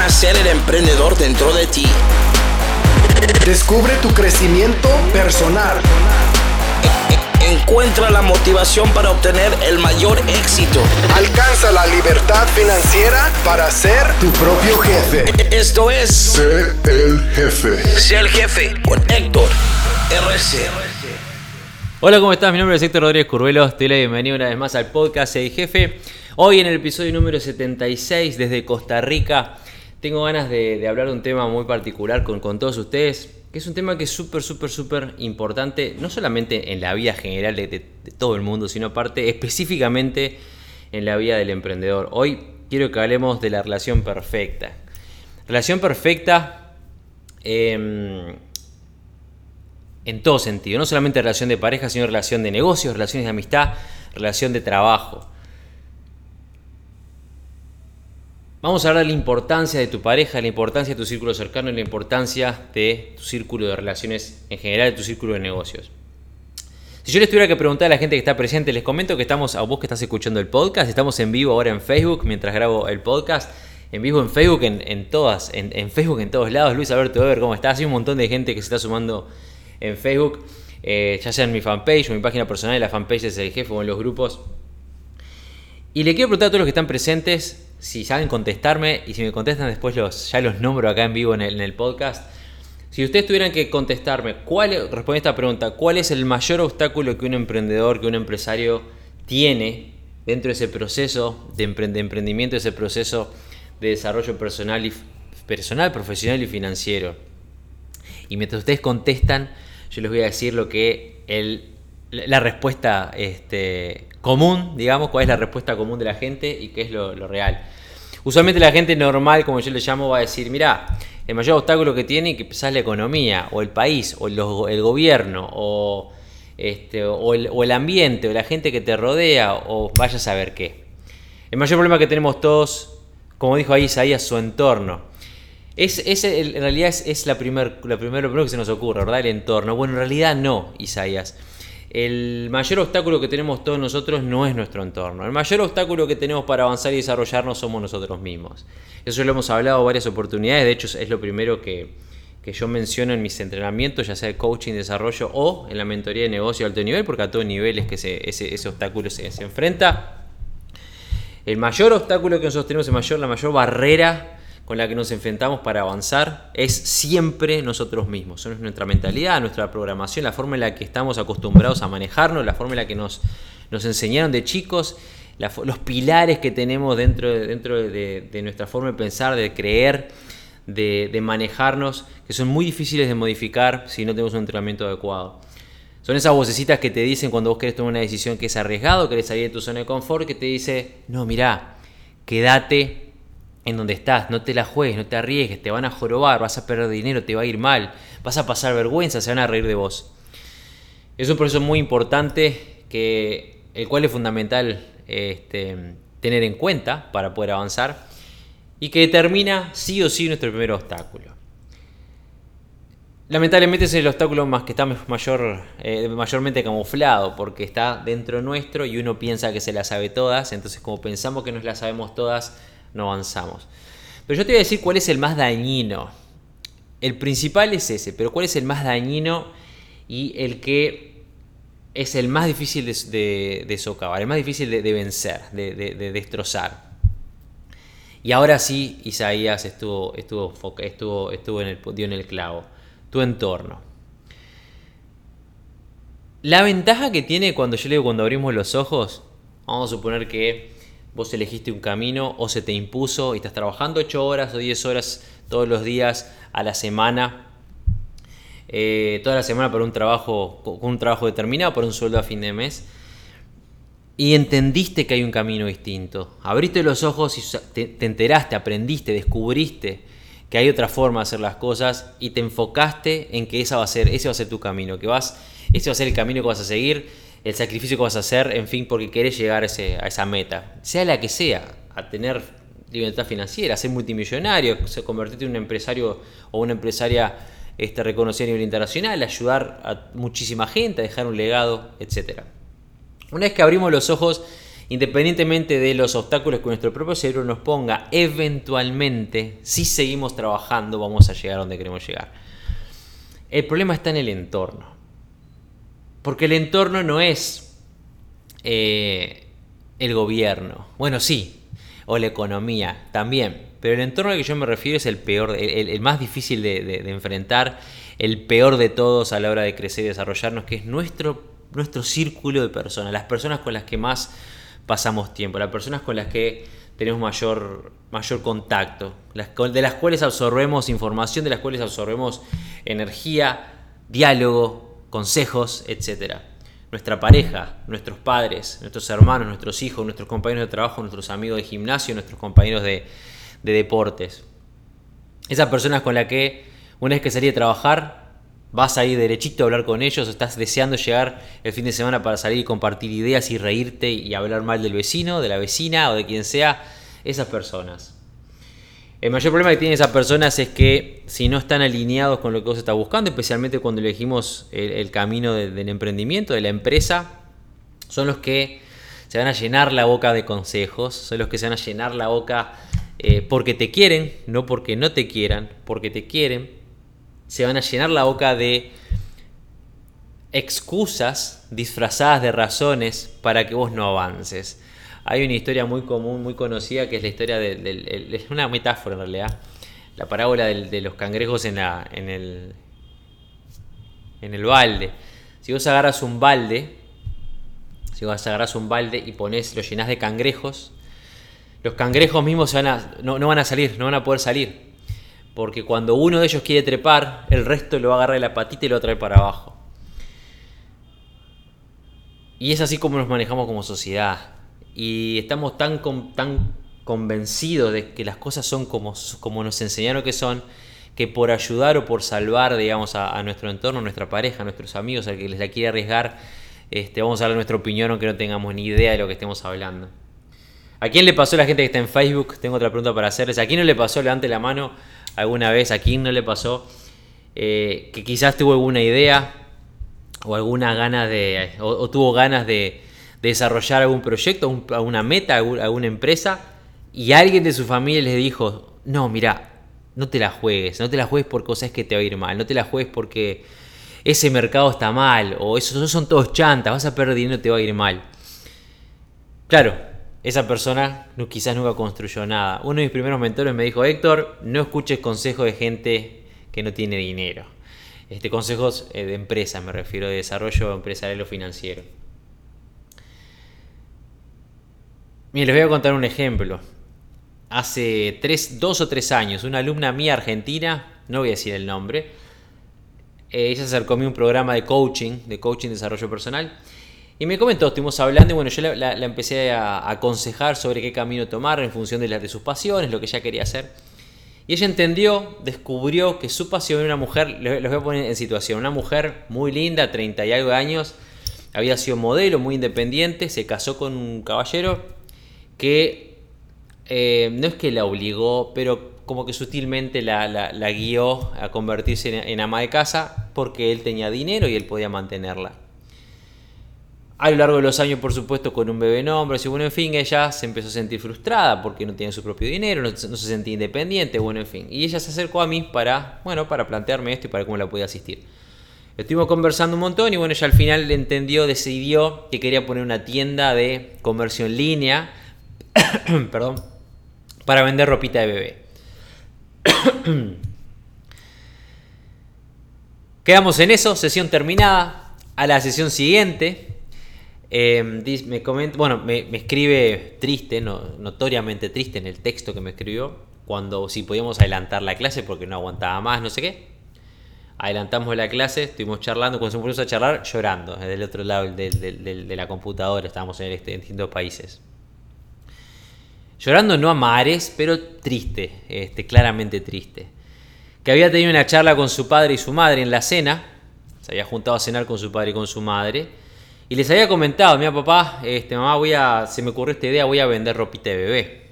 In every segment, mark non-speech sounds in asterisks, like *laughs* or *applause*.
nacer el emprendedor dentro de ti. Descubre tu crecimiento personal. Encuentra la motivación para obtener el mayor éxito. Alcanza la libertad financiera para ser tu propio jefe. Esto es Sé el jefe. Sé el jefe con Héctor RC. Hola, ¿cómo estás? Mi nombre es Héctor Rodríguez Curvelo. Te doy la bienvenida una vez más al podcast El Jefe. Hoy en el episodio número 76 desde Costa Rica tengo ganas de, hablar de un tema muy particular con, todos ustedes, que es un tema que es súper, súper, súper importante, no solamente en la vida general de, todo el mundo, sino aparte específicamente en la vida del emprendedor. Hoy quiero que hablemos de la relación perfecta. Relación perfecta... Eh, en todo sentido, no solamente relación de pareja, sino relación de negocios, relaciones de amistad, relación de trabajo. Vamos a hablar de la importancia de tu pareja, la importancia de tu círculo cercano y la importancia de tu círculo de relaciones en general, de tu círculo de negocios. Si yo les tuviera que preguntar a la gente que está presente, les comento que estamos, a vos que estás escuchando el podcast, estamos en vivo ahora en Facebook mientras grabo el podcast. En vivo en Facebook, en, todas, en, Facebook en todos lados. Luis Alberto Weber, ¿cómo estás? Hay un montón de gente que se está sumando en Facebook, eh, ya sea en mi fanpage o mi página personal, la fanpage es el jefe o en los grupos. Y le quiero preguntar a todos los que están presentes si saben contestarme y si me contestan después ya los nombro acá en vivo en el, podcast. Si ustedes tuvieran que contestarme, ¿cuál, responder esta pregunta, ¿cuál es el mayor obstáculo que un emprendedor, que un empresario tiene dentro de ese proceso de emprendimiento, ese proceso de desarrollo personal, y, personal, profesional y financiero? Y mientras ustedes contestan, yo les voy a decir lo que el, la respuesta este, común, digamos, cuál es la respuesta común de la gente y qué es lo, real. Usualmente la gente normal, como yo le llamo, va a decir, mira, el mayor obstáculo que tiene quizás es la economía, o el país, o el, gobierno, o, este, o, el, o el ambiente, o la gente que te rodea, o vaya a saber qué. El mayor problema que tenemos todos, como dijo ahí Isaías, su entorno. Es, es, en realidad es, es la primer, la primer, lo primero que se nos ocurre, ¿verdad? El entorno. Bueno, en realidad no, Isaías. El mayor obstáculo que tenemos todos nosotros no es nuestro entorno. El mayor obstáculo que tenemos para avanzar y desarrollarnos somos nosotros mismos. Eso lo hemos hablado varias oportunidades. De hecho, es lo primero que, que yo menciono en mis entrenamientos, ya sea de coaching, desarrollo o en la mentoría de negocio de alto nivel, porque a todo nivel es que se, ese, ese, obstáculo se, se enfrenta. El mayor obstáculo que nosotros tenemos, el mayor, la mayor barrera con la que nos enfrentamos para avanzar es siempre nosotros mismos. Son nuestra mentalidad, nuestra programación, la forma en la que estamos acostumbrados a manejarnos, la forma en la que nos, nos enseñaron de chicos, los pilares que tenemos dentro, de, dentro de, de, nuestra forma de pensar, de creer, de, de, manejarnos, que son muy difíciles de modificar si no tenemos un entrenamiento adecuado. Son esas vocecitas que te dicen cuando vos querés tomar una decisión que es arriesgado, querés salir de tu zona de confort, que te dice, no, mirá, quédate en donde estás, no te la juegues, no te arriesgues, te van a jorobar, vas a perder dinero, te va a ir mal, vas a pasar vergüenza, se van a reír de vos. Es un proceso muy importante que el cual es fundamental este, tener en cuenta para poder avanzar y que determina sí o sí nuestro primer obstáculo. Lamentablemente es el obstáculo más que está mayor, eh, mayormente camuflado porque está dentro nuestro y uno piensa que se las sabe todas, entonces como pensamos que nos las sabemos todas, no avanzamos. Pero yo te voy a decir cuál es el más dañino. El principal es ese, pero cuál es el más dañino y el que es el más difícil de, de, socavar, el más difícil de, vencer, de, destrozar. Y ahora sí, Isaías estuvo, estuvo, estuvo, estuvo en el, dio en el clavo. Tu entorno. La ventaja que tiene cuando yo le digo cuando abrimos los ojos, vamos a suponer que vos elegiste un camino o se te impuso y estás trabajando 8 horas o 10 horas todos los días a la semana, eh, toda la semana por un trabajo, un trabajo determinado, por un sueldo a fin de mes, y entendiste que hay un camino distinto. Abriste los ojos y te, te enteraste, aprendiste, descubriste que hay otra forma de hacer las cosas y te enfocaste en que esa va a ser, ese va a ser tu camino, que vas, ese va a ser el camino que vas a seguir el sacrificio que vas a hacer, en fin, porque querés llegar a, esa meta, sea la que sea, a tener libertad financiera, a ser multimillonario, convertirte en un empresario o una empresaria este, reconocida a nivel internacional, ayudar a muchísima gente, a dejar un legado, etc. Una vez que abrimos los ojos independientemente de los obstáculos que nuestro propio cerebro nos ponga, eventualmente, si seguimos trabajando, vamos a llegar a donde queremos llegar. El problema está en el entorno. Porque el entorno no es eh, el gobierno. Bueno, sí, o la economía también. Pero el entorno al que yo me refiero es el peor, el, más difícil de, enfrentar, el peor de todos a la hora de crecer y desarrollarnos, que es nuestro, nuestro círculo de personas, las personas con las que más pasamos tiempo, las personas con las que tenemos mayor, mayor contacto, de las cuales absorbemos información, de las cuales absorbemos energía, diálogo, consejos, etc. Nuestra pareja, nuestros padres, nuestros hermanos, nuestros hijos, nuestros compañeros de trabajo, nuestros amigos de gimnasio, nuestros compañeros de, de deportes. Esas personas con las que una vez que salí a trabajar, vas a ir derechito a hablar con ellos, estás deseando llegar el fin de semana para salir y compartir ideas y reírte y hablar mal del vecino, de la vecina o de quien sea, esas personas. El mayor problema que tienen esas personas es que si no están alineados con lo que vos estás buscando, especialmente cuando elegimos el, camino del emprendimiento, de la empresa, son los que se van a llenar la boca de consejos, son los que se van a llenar la boca eh, porque te quieren, no porque no te quieran, porque te quieren, se van a llenar la boca de excusas disfrazadas de razones para que vos no avances. Hay una historia muy común, muy conocida, que es la historia de, es una metáfora en realidad, la parábola de, los cangrejos en, en, el, en el balde. Si vos agarras un balde, si vos agarras un balde y pones, lo llenas de cangrejos, los cangrejos mismos no, van a salir, no van a poder salir. Porque cuando uno de ellos quiere trepar, el resto lo va a agarrar de la patita y lo va a traer para abajo. Y es así como nos manejamos como sociedad. Y estamos tan, tan convencidos de que las cosas son como, como nos enseñaron que son, que por ayudar o por salvar, digamos, a, nuestro entorno, a nuestra pareja, a nuestros amigos, al que les la quiere arriesgar, este, vamos a dar nuestra opinión aunque no tengamos ni idea de lo que estemos hablando. ¿A quién le pasó la gente que está en Facebook? Tengo otra pregunta para hacerles. ¿A quién no le pasó? Levante la mano alguna vez. ¿A quién no le pasó? Eh, que quizás tuvo alguna idea o alguna gana de. o, tuvo ganas de, desarrollar algún proyecto, alguna meta, alguna empresa. Y alguien de su familia les dijo: No, mira, no te la juegues. No te la juegues porque cosas que te va a ir mal. No te la juegues porque ese mercado está mal. O esos son todos chantas. Vas a perder dinero te va a ir mal. Claro, esa persona quizás nunca construyó nada. Uno de mis primeros mentores me dijo, Héctor, no escuches consejos de gente que no tiene dinero. Este, consejos eh, de empresa, me refiero, de desarrollo empresarial o financiero. Miren, les voy a contar un ejemplo. Hace tres, dos o tres años, una alumna mía argentina, no voy a decir el nombre, eh, ella se acercó a mí un programa de coaching, de coaching de desarrollo personal, y me comentó, estuvimos hablando y bueno, yo la, empecé a, aconsejar sobre qué camino tomar en función de, de sus pasiones, lo que ella quería hacer. Y ella entendió, descubrió que su pasión era una mujer, les voy a poner en situación, una mujer muy linda, 30 y algo de años, había sido modelo, muy independiente, se casó con un caballero que eh, no es que la obligó, pero como que sutilmente la, guió a convertirse en ama de casa porque él tenía dinero y él podía mantenerla. A lo largo de los años, por supuesto, con un bebé en hombros y bueno, en fin, ella se empezó a sentir frustrada porque no tenía su propio dinero, no, se sentía independiente, bueno, en fin. Y ella se acercó a mí para, bueno, para plantearme esto y para cómo la podía asistir. Estuvimos conversando un montón y bueno, ella al final entendió, decidió que quería poner una tienda de comercio en línea, *coughs* perdón, para vender ropita de bebé. *coughs* Quedamos en eso, sesión terminada. A la sesión siguiente, Em, me comenta, bueno, me, escribe triste, notoriamente triste en el texto que me escribió, cuando si podíamos adelantar la clase porque no aguantaba más, no sé qué. Adelantamos la clase, estuvimos charlando, cuando se pusimos a charlar, llorando, desde el otro lado de la computadora, estábamos en, este, en distintos países. Llorando no a mares, pero triste, este, claramente triste. Que había tenido una charla con su padre y su madre en la cena, se había juntado a cenar con su padre y con su madre, y les había comentado, mira papá, este, mamá, voy a, se me ocurrió esta idea, voy a vender ropita de bebé.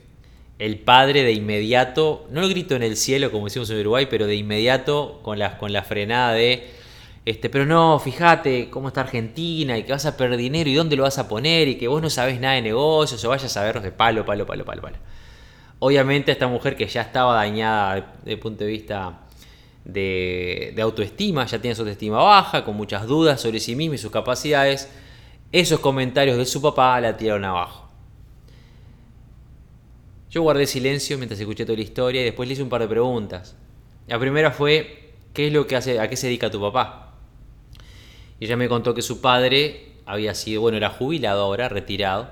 El padre de inmediato, no lo grito en el cielo como decimos en Uruguay, pero de inmediato con la, con la frenada de Este, pero no, fíjate cómo está Argentina y que vas a perder dinero y dónde lo vas a poner y que vos no sabés nada de negocios o vayas a verlos de palo, palo, palo, palo, palo. Obviamente esta mujer que ya estaba dañada desde el punto de vista de, de, autoestima, ya tiene su autoestima baja, con muchas dudas sobre sí misma y sus capacidades, esos comentarios de su papá la tiraron abajo. Yo guardé silencio mientras escuché toda la historia y después le hice un par de preguntas. La primera fue, ¿qué es lo que hace, a qué se dedica tu papá? Y ella me contó que su padre había sido, bueno, era jubilado ahora, retirado,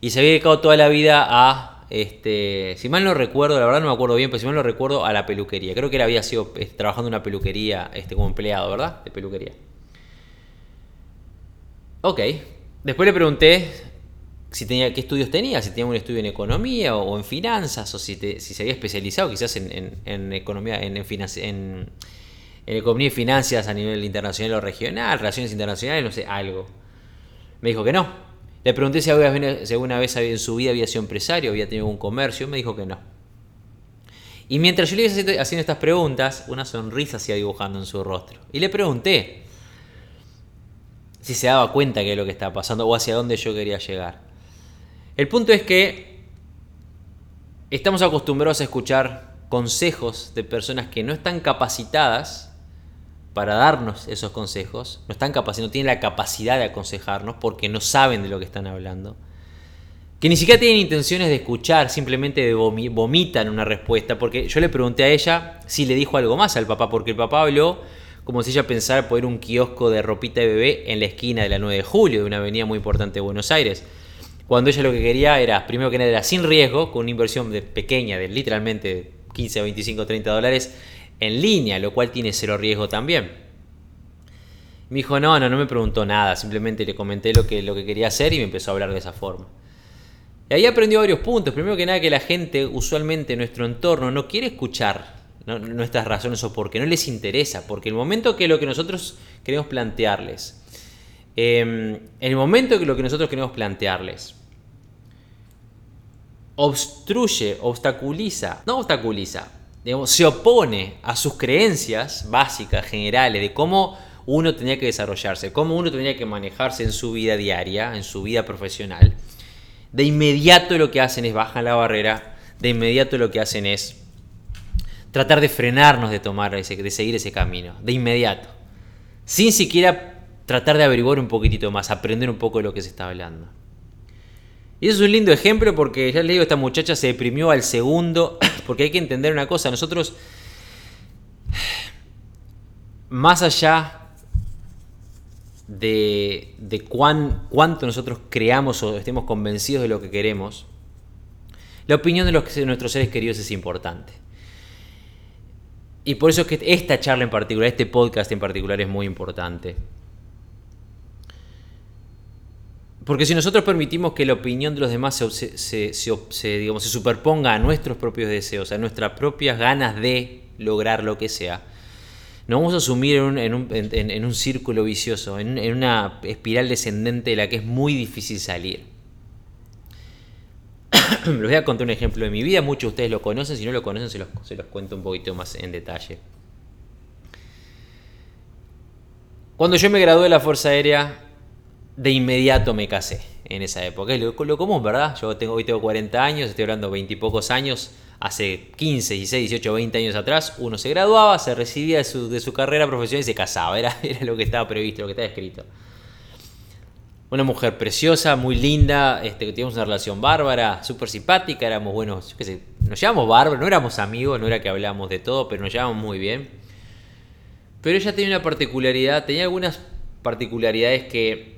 y se había dedicado toda la vida a, este, si mal no recuerdo, la verdad no me acuerdo bien, pero si mal no recuerdo, a la peluquería. Creo que él había sido este, trabajando en una peluquería este, como empleado, ¿verdad? De peluquería. Ok. Después le pregunté si tenía, qué estudios tenía, si tenía un estudio en economía o, en finanzas, o si, si, se había especializado quizás en, economía, en, en, en economía y finanzas a nivel internacional o regional, relaciones internacionales, no sé, algo. Me dijo que no. Le pregunté si alguna vez en su vida había sido empresario, había tenido un comercio, me dijo que no. Y mientras yo le iba haciendo estas preguntas, una sonrisa se iba dibujando en su rostro. Y le pregunté si se daba cuenta que es lo que estaba pasando o hacia dónde yo quería llegar. El punto es que estamos acostumbrados a escuchar consejos de personas que no están capacitadas para darnos esos consejos, no están no tienen la capacidad de aconsejarnos porque no saben de lo que están hablando, que ni siquiera tienen intenciones de escuchar, simplemente vomitan una respuesta, porque yo le pregunté a ella si le dijo algo más al papá, porque el papá habló como si ella pensara poner un kiosco de ropita de bebé en la esquina de la 9 de julio, de una avenida muy importante de Buenos Aires. Cuando ella lo que quería era, primero que nada, era sin riesgo, con una inversión de pequeña, de literalmente 15, 25, 30 dólares, en línea, lo cual tiene cero riesgo también. Me dijo, no, no, no me preguntó nada, simplemente le comenté lo que, lo que quería hacer y me empezó a hablar de esa forma. Y ahí aprendió varios puntos. Primero que nada que la gente, usualmente en nuestro entorno, no quiere escuchar nuestras razones o porque no les interesa, porque el momento que lo que nosotros queremos plantearles, em, el momento que lo que nosotros queremos plantearles obstruye, obstaculiza, no obstaculiza, se opone a sus creencias básicas, generales, de cómo uno tenía que desarrollarse, cómo uno tenía que manejarse en su vida diaria, en su vida profesional, de inmediato lo que hacen es bajar la barrera, de inmediato lo que hacen es tratar de frenarnos de tomar ese, de seguir ese camino, de inmediato, sin siquiera tratar de averiguar un poquitito más, aprender un poco de lo que se está hablando. Y eso es un lindo ejemplo porque ya les digo, esta muchacha se deprimió al segundo, porque hay que entender una cosa, nosotros, más allá de, de cuánto nosotros creamos o estemos convencidos de lo que queremos, la opinión de, los, de nuestros seres queridos es importante. Y por eso es que esta charla en particular, este podcast en particular es muy importante. Porque si nosotros permitimos que la opinión de los demás se, digamos, se superponga a nuestros propios deseos, a nuestras propias ganas de lograr lo que sea, nos vamos a sumir en un, círculo vicioso, en, una espiral descendente de la que es muy difícil salir. *coughs* Les voy a contar un ejemplo de mi vida, muchos de ustedes lo conocen, si no lo conocen se se los cuento un poquito más en detalle. Cuando yo me gradué de la Fuerza Aérea, de inmediato me casé en esa época. Es lo, común, ¿verdad? Yo tengo, hoy tengo 40 años, estoy hablando de 20 y pocos años. Hace 15, 16, 18, 20 años atrás, uno se graduaba, se recibía de su, carrera profesional y se casaba. Era, *laughs* era lo que estaba previsto, lo que estaba escrito. Una mujer preciosa, muy linda, este, teníamos una relación bárbara, súper simpática, éramos buenos, nos llevamos bárbaros, no éramos amigos, no era que hablábamos de todo, pero nos llevamos muy bien. Pero ella tenía una particularidad, tenía algunas particularidades que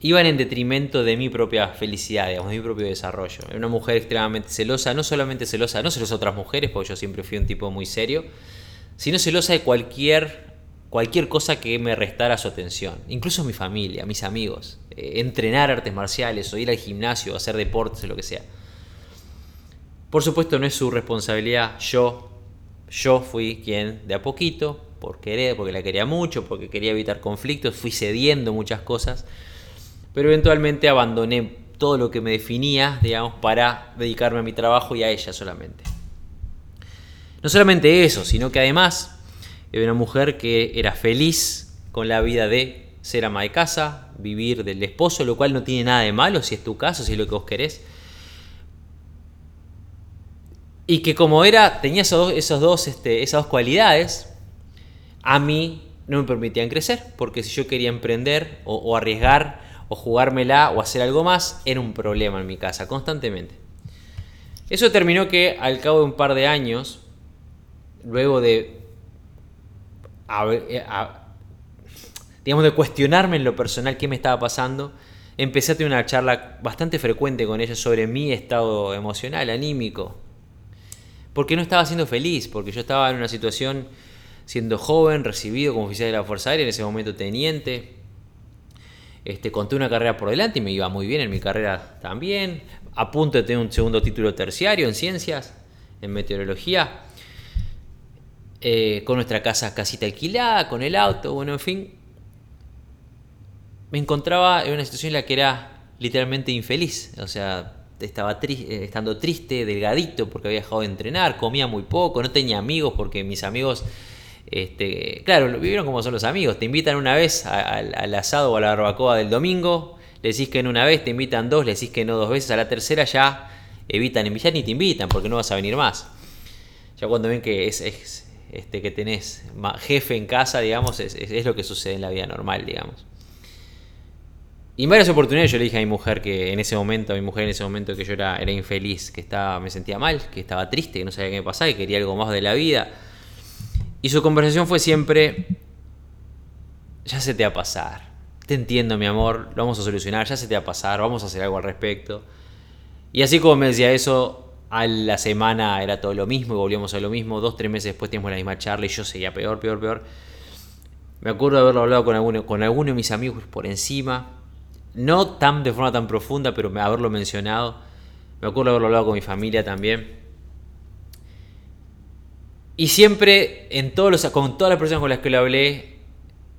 iban en detrimento de mi propia felicidad, digamos, de mi propio desarrollo. Era una mujer extremadamente celosa, no solamente celosa, no celosa de otras mujeres, porque yo siempre fui un tipo muy serio, sino celosa de cualquier, cualquier cosa que me restara su atención, incluso mi familia, mis amigos, eh, entrenar artes marciales o ir al gimnasio, hacer deportes lo que sea. Por supuesto no es su responsabilidad, yo, yo fui quien de a poquito, por querer, porque la quería mucho, porque quería evitar conflictos, fui cediendo muchas cosas pero eventualmente abandoné todo lo que me definía, digamos, para dedicarme a mi trabajo y a ella solamente. No solamente eso, sino que además Era una mujer que era feliz con la vida de ser ama de casa, vivir del esposo, lo cual no tiene nada de malo si es tu caso, si es lo que vos querés. Y que como era, tenía esos, dos, este, esas dos cualidades, a mí no me permitían crecer, porque si yo quería emprender o arriesgar o jugármela o hacer algo más, era un problema en mi casa, constantemente. Eso terminó que al cabo de un par de años, luego de eh, digamos, de cuestionarme en lo personal qué me estaba pasando, empecé a tener una charla bastante frecuente con ella sobre mi estado emocional, anímico. Porque no estaba siendo feliz, porque yo estaba en una situación siendo joven, recibido como oficial de la Fuerza Aérea, en ese momento teniente. Este, conté una carrera por delante y me iba muy bien en mi carrera también. A punto de tener un segundo título terciario en ciencias, en meteorología. Eh, con nuestra casa, casita alquilada, con el auto, bueno, en fin. Me encontraba en una situación en la que era literalmente infeliz. O sea, estaba eh, estando triste, delgadito, porque había dejado de entrenar, comía muy poco, no tenía amigos, porque mis amigos, este, claro, vivieron como son los amigos. Te invitan una vez al, asado o a la barbacoa del domingo, le decís que en una vez, te invitan dos, le decís que no dos veces, a la tercera ya evitan invitar ni te invitan, porque no vas a venir más. Ya cuando ven que es este, que tenés jefe en casa, digamos, es, lo que sucede en la vida normal, digamos. Y en varias oportunidades yo le dije a mi mujer que en ese momento, a mi mujer en ese momento que yo era, era infeliz, que estaba, me sentía mal, que estaba triste, que no sabía qué me pasaba, que quería algo más de la vida. Y su conversación fue siempre, ya se te va a pasar, te entiendo mi amor, lo vamos a solucionar, ya se te va a pasar, vamos a hacer algo al respecto. Y así como me decía eso, a la semana era todo lo mismo y volvíamos a lo mismo. Dos, tres meses después teníamos la misma charla y yo seguía peor, peor, peor. Me acuerdo de haberlo hablado con alguno, con alguno de mis amigos por encima. No tan de forma tan profunda, pero haberlo mencionado. Me acuerdo de haberlo hablado con mi familia también. Y siempre, en todos los, con todas las personas con las que lo hablé,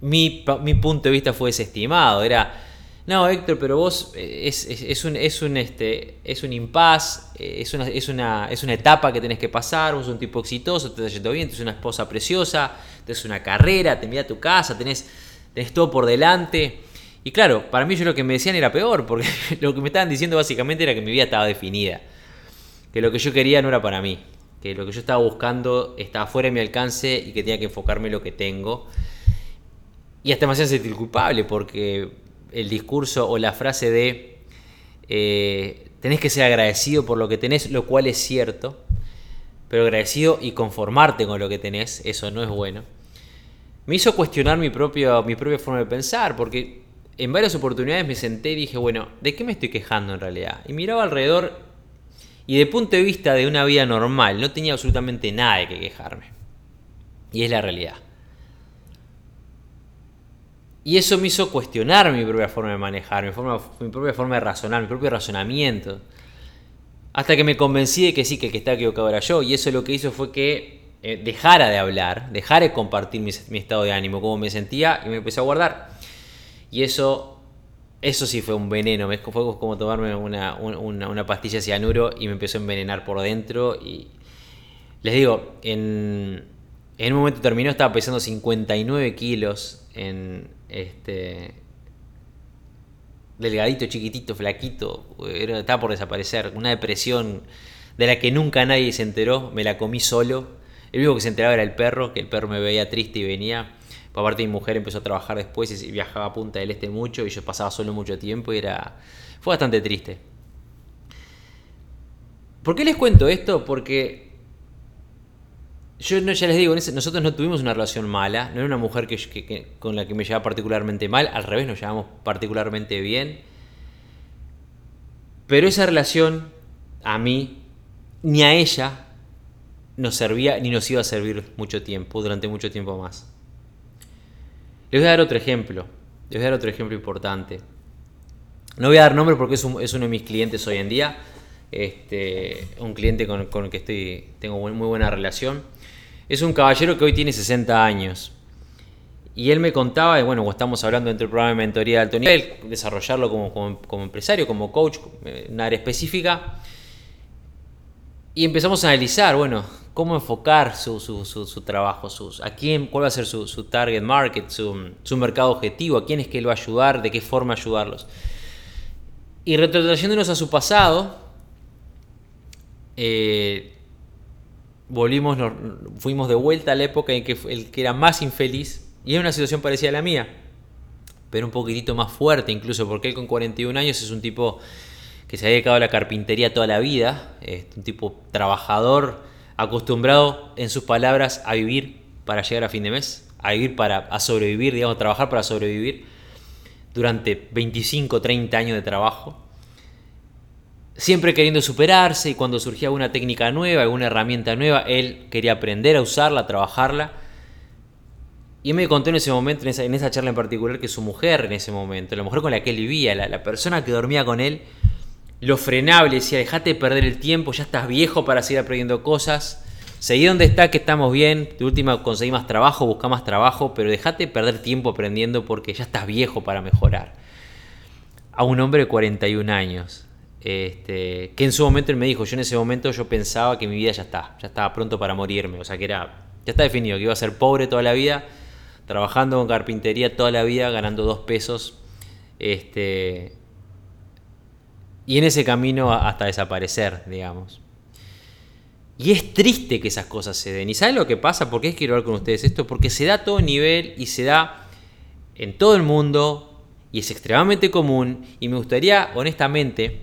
mi, punto de vista fue desestimado. Era, no, Héctor, pero vos eh, es, un, es un, este, es un impas, eh, es una, es, una, es una etapa que tenés que pasar, vos sos un tipo exitoso, te estás yendo bien, tenés una esposa preciosa, tenés una carrera, te a tu casa, tenés, tenés todo por delante. Y claro, para mí yo lo que me decían era peor, porque *laughs* lo que me estaban diciendo básicamente era que mi vida estaba definida, que lo que yo quería no era para mí, que lo que yo estaba buscando estaba fuera de mi alcance y que tenía que enfocarme en lo que tengo. Y hasta me hacía sentir culpable porque el discurso o la frase de eh, tenés que ser agradecido por lo que tenés, lo cual es cierto, pero agradecido y conformarte con lo que tenés, eso no es bueno. Me hizo cuestionar mi, propio, mi propia forma de pensar, porque en varias oportunidades me senté y dije, bueno, ¿de qué me estoy quejando en realidad? Y miraba alrededor y de punto de vista de una vida normal, no tenía absolutamente nada de que quejarme. Y es la realidad. Y eso me hizo cuestionar mi propia forma de manejar, mi, forma, mi propia forma de razonar, mi propio razonamiento. Hasta que me convencí de que sí, que el que estaba equivocado era yo. Y eso lo que hizo fue que eh, dejara de hablar, dejara de compartir mi, estado de ánimo, cómo me sentía, y me empecé a guardar. Y eso, eso sí fue un veneno. Fue como tomarme una, una, pastilla de cianuro y me empezó a envenenar por dentro. Y les digo, en, en un momento terminó, estaba pesando 59 kilos en, este, delgadito, chiquitito, flaquito, estaba por desaparecer. Una depresión de la que nunca nadie se enteró, me la comí solo. El único que se enteraba era el perro, que el perro me veía triste y venía. Aparte mi mujer empezó a trabajar después y viajaba a Punta del Este mucho y yo pasaba solo mucho tiempo y era... Fue bastante triste. ¿Por qué les cuento esto? Porque yo no, ya les digo, nosotros no tuvimos una relación mala, no era una mujer que, con la que me llevaba particularmente mal, al revés, nos llevamos particularmente bien. Pero esa relación a mí, ni a ella, nos servía ni nos iba a servir mucho tiempo, durante mucho tiempo más. Les voy a dar otro ejemplo, les voy a dar otro ejemplo importante. No voy a dar nombre porque es, uno de mis clientes hoy en día, este, un cliente con, el que estoy, tengo muy buena relación es un caballero que hoy tiene 60 años. Y él me contaba, bueno, estamos hablando dentro del programa de mentoría de alto nivel, desarrollarlo como, empresario, como coach, en un área específica. Y empezamos a analizar, bueno, cómo enfocar su, trabajo, sus, a quién, cuál va a ser su, target market, su, mercado objetivo, a quién es que él va a ayudar, de qué forma ayudarlos. Y retrotrayéndonos a su pasado, eh, volvimos, fuimos de vuelta a la época en que el que era más infeliz, y era una situación parecida a la mía, pero un poquitito más fuerte incluso, porque él con 41 años es un tipo que se ha dedicado a la carpintería toda la vida, un tipo trabajador, acostumbrado, en sus palabras, a vivir para llegar a fin de mes, a vivir para a sobrevivir, digamos, trabajar para sobrevivir durante 25, 30 años de trabajo. Siempre queriendo superarse y cuando surgía alguna técnica nueva, alguna herramienta nueva, él quería aprender a usarla, a trabajarla. Y me contó en ese momento, en esa, charla en particular, que su mujer en ese momento, la mujer con la que él vivía, la persona que dormía con él, lo frenaba, le decía, dejate perder el tiempo, ya estás viejo para seguir aprendiendo cosas. Seguí donde está, que estamos bien. De última, conseguí más trabajo, busca más trabajo, pero dejate perder tiempo aprendiendo porque ya estás viejo para mejorar. A un hombre de 41 años. Este, que en su momento él me dijo, yo en ese momento yo pensaba que mi vida ya está, ya estaba pronto para morirme, o sea que era, ya está definido, que iba a ser pobre toda la vida, trabajando con carpintería toda la vida, ganando dos pesos, este, y en ese camino hasta desaparecer, digamos. Y es triste que esas cosas se den. ¿Y saben lo que pasa? ¿Por qué quiero hablar con ustedes esto? Porque se da a todo nivel y se da en todo el mundo y es extremadamente común. Y me gustaría, honestamente,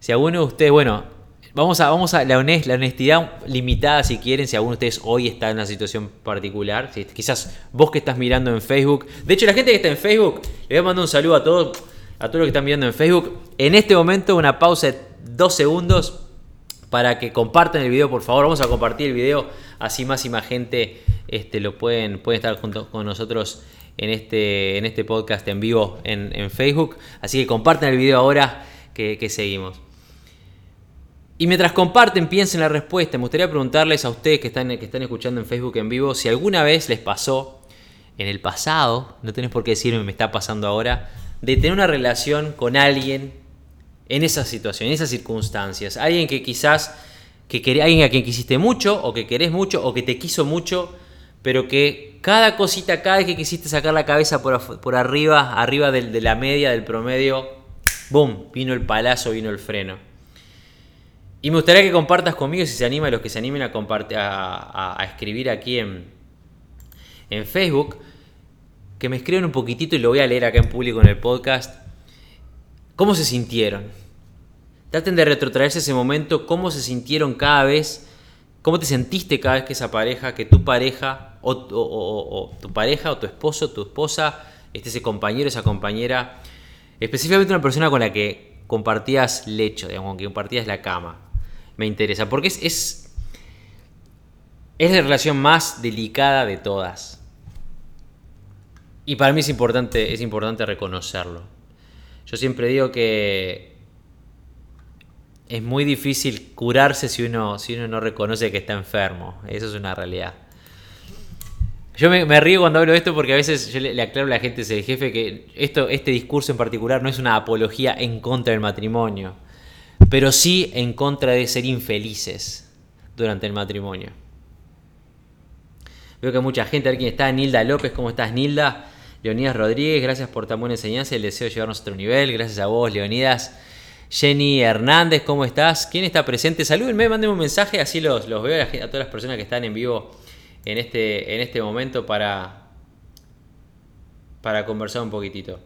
si alguno de ustedes, bueno, vamos a, vamos a la, honestidad limitada si quieren, si alguno de ustedes hoy está en una situación particular. Si, quizás vos que estás mirando en Facebook. De hecho, la gente que está en Facebook, le voy a mandar un saludo a todos a todos los que están viendo en Facebook. En este momento una pausa de dos segundos para que compartan el video, por favor. Vamos a compartir el video, así más y más gente este, lo pueden, pueden estar junto con nosotros en este, en este podcast en vivo en, Facebook. Así que compartan el video ahora que, seguimos. Y mientras comparten, piensen la respuesta. Me gustaría preguntarles a ustedes que están, que están escuchando en Facebook en vivo si alguna vez les pasó en el pasado, no tenés por qué decirme me está pasando ahora, de tener una relación con alguien en esa situación, en esas circunstancias. Alguien que quizás, que alguien a quien quisiste mucho, o que querés mucho, o que te quiso mucho, pero que cada cosita, cada vez que quisiste sacar la cabeza por, arriba, arriba de, la media, del promedio, ¡boom! Vino el palazo, vino el freno. Y me gustaría que compartas conmigo, si se anima, los que se animen a, compartir, a, escribir aquí en, en Facebook, que me escriban un poquitito y lo voy a leer acá en público en el podcast. ¿Cómo se sintieron? Traten de retrotraerse ese momento, cómo se sintieron cada vez, cómo te sentiste cada vez que esa pareja, que tu pareja, o, tu pareja, o tu esposo, tu esposa, este, ese compañero, esa compañera, específicamente una persona con la que compartías lecho, digamos, que compartías la cama. Me interesa, porque es, es, es la relación más delicada de todas. Y para mí es importante, es importante reconocerlo. Yo siempre digo que es muy difícil curarse si uno, si uno no reconoce que está enfermo. Eso es una realidad. Yo me, río cuando hablo de esto porque a veces yo le, aclaro a la gente, el jefe, que esto, este discurso en particular no es una apología en contra del matrimonio, pero sí en contra de ser infelices durante el matrimonio. Veo que mucha gente, a ver quién está, Nilda López, ¿cómo estás Nilda? Leonidas Rodríguez, gracias por tan buena enseñanza y el deseo de llevarnos a otro nivel. Gracias a vos, Leonidas. Jenny Hernández, ¿cómo estás? ¿Quién está presente? Salúdenme, mándenme un mensaje, así los, los veo a, todas las personas que están en vivo en este, en este momento para, para conversar un poquitito.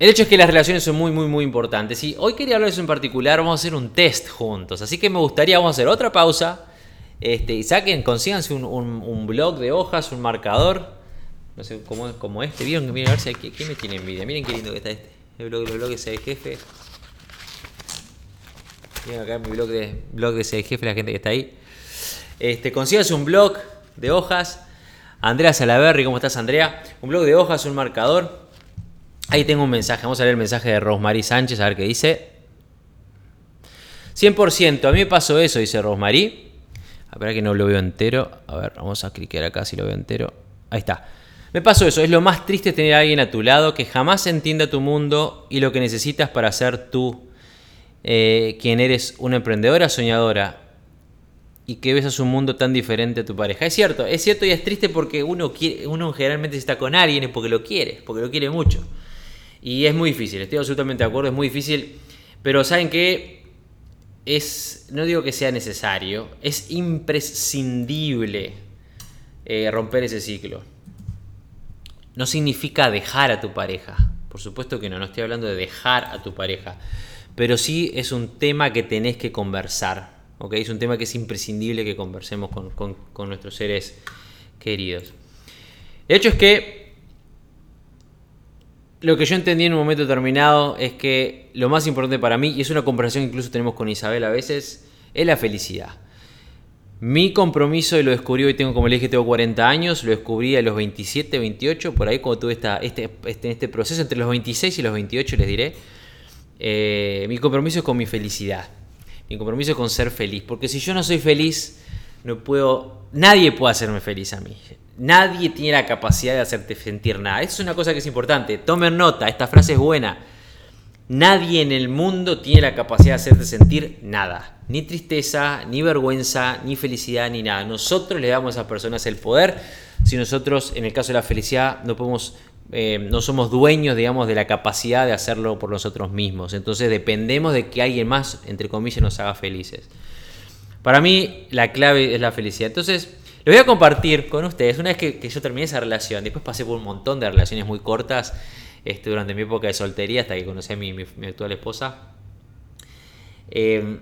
El hecho es que las relaciones son muy, muy, muy importantes. Y hoy quería hablarles en particular, vamos a hacer un test juntos. Así que me gustaría, vamos a hacer otra pausa este, y saquen, consíganse un, un, blog de hojas, un marcador. No sé cómo, como este. Miren, a ver si ¿quién me tiene envidia. Miren qué lindo que está este. El blog, los blogs de jefe. Miren acá mi blog de blog de jefe, la gente que está ahí. Este, consíganse un blog de hojas. Andrea Salaberry, ¿cómo estás, Andrea? Un blog de hojas, un marcador. Ahí tengo un mensaje. Vamos a leer el mensaje de Rosmarie Sánchez, a ver qué dice. 100%, a mí me pasó eso, dice Rosmarie. A ver que no lo veo entero. A ver, vamos a clicar acá si lo veo entero. Ahí está. Me pasó eso, es lo más triste tener a alguien a tu lado que jamás entienda tu mundo y lo que necesitas para ser tú eh, quien eres una emprendedora soñadora y que ves a un mundo tan diferente a tu pareja. Es cierto, es cierto y es triste porque uno, uno generalmente está con alguien porque lo quiere, porque lo quiere mucho. Y es muy difícil, estoy absolutamente de acuerdo, es muy difícil, pero ¿saben qué? Es, no digo que sea necesario, es imprescindible eh, romper ese ciclo. No significa dejar a tu pareja, por supuesto que no, no estoy hablando de dejar a tu pareja, pero sí es un tema que tenés que conversar, ¿ok? Es un tema que es imprescindible que conversemos con, nuestros seres queridos. El hecho es que lo que yo entendí en un momento determinado es que lo más importante para mí, y es una conversación que incluso tenemos con Isabel a veces, es la felicidad. Mi compromiso, y lo descubrí hoy, tengo como le dije, tengo 40 años, lo descubrí a los 27, 28, por ahí cuando tuve esta, este, este, este proceso, entre los 26 y los 28 les diré, eh, mi compromiso es con mi felicidad. Mi compromiso es con ser feliz. Porque si yo no soy feliz, no puedo. Nadie puede hacerme feliz a mí. Nadie tiene la capacidad de hacerte sentir nada. Eso es una cosa que es importante. Tomen nota, esta frase es buena. Nadie en el mundo tiene la capacidad de hacerte sentir nada. Ni tristeza, ni vergüenza, ni felicidad, ni nada. Nosotros le damos a esas personas el poder. Si nosotros, en el caso de la felicidad, no podemos eh, no somos dueños, digamos, de la capacidad de hacerlo por nosotros mismos. Entonces dependemos de que alguien más, entre comillas, nos haga felices. Para mí la clave es la felicidad. Entonces, lo voy a compartir con ustedes. Una vez que, yo terminé esa relación, después pasé por un montón de relaciones muy cortas este, durante mi época de soltería, hasta que conocí a mi, actual esposa. Eh,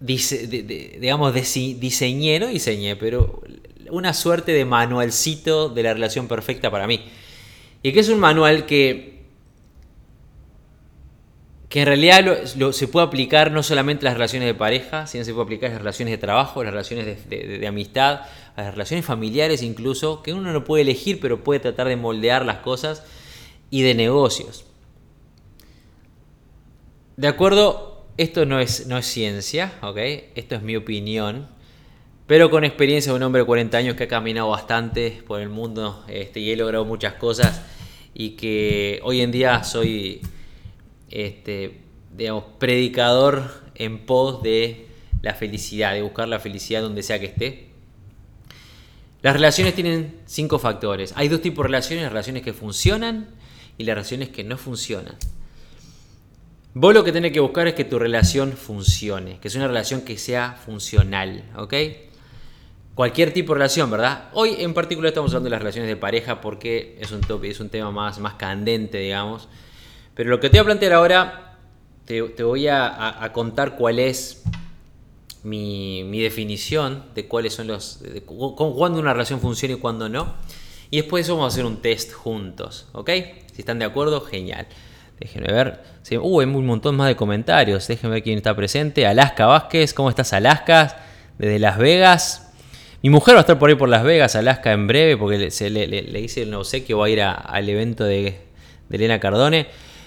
digamos, diseñé, no diseñé, pero una suerte de manualcito de la relación perfecta para mí. Y que es un manual que, que en realidad se puede aplicar no solamente a las relaciones de pareja, sino se puede aplicar a las relaciones de trabajo, a las relaciones de, amistad, a las relaciones familiares incluso, que uno no puede elegir, pero puede tratar de moldear las cosas, y de negocios. De acuerdo, esto no es, no es ciencia, ¿ok? Esto es mi opinión, pero con experiencia de un hombre de 40 años que ha caminado bastante por el mundo este, y he logrado muchas cosas y que hoy en día soy, este, digamos, predicador en pos de la felicidad, de buscar la felicidad donde sea que esté. Las relaciones tienen cinco factores. Hay dos tipos de relaciones, las relaciones que funcionan y las relaciones que no funcionan. Vos lo que tenés que buscar es que tu relación funcione, que es una relación que sea funcional, ¿ok? cualquier tipo de relación, ¿verdad? Hoy en particular estamos hablando de las relaciones de pareja porque es un, es un tema más, más candente, digamos. Pero lo que te voy a plantear ahora, te, voy a, contar cuál es mi, definición de cuáles son los. De, cuándo una relación funciona y cuándo no. Y después vamos a hacer un test juntos, ¿ok? Si están de acuerdo, genial. Déjenme ver. uh, hay un montón más de comentarios. Déjenme ver quién está presente. Alaska Vázquez, ¿cómo estás, Alaska? Desde Las Vegas. Mi mujer va a estar por ahí por Las Vegas, Alaska en breve, porque le, se, le, le, hice el obsequio, va a ir al evento de, Elena Cardone.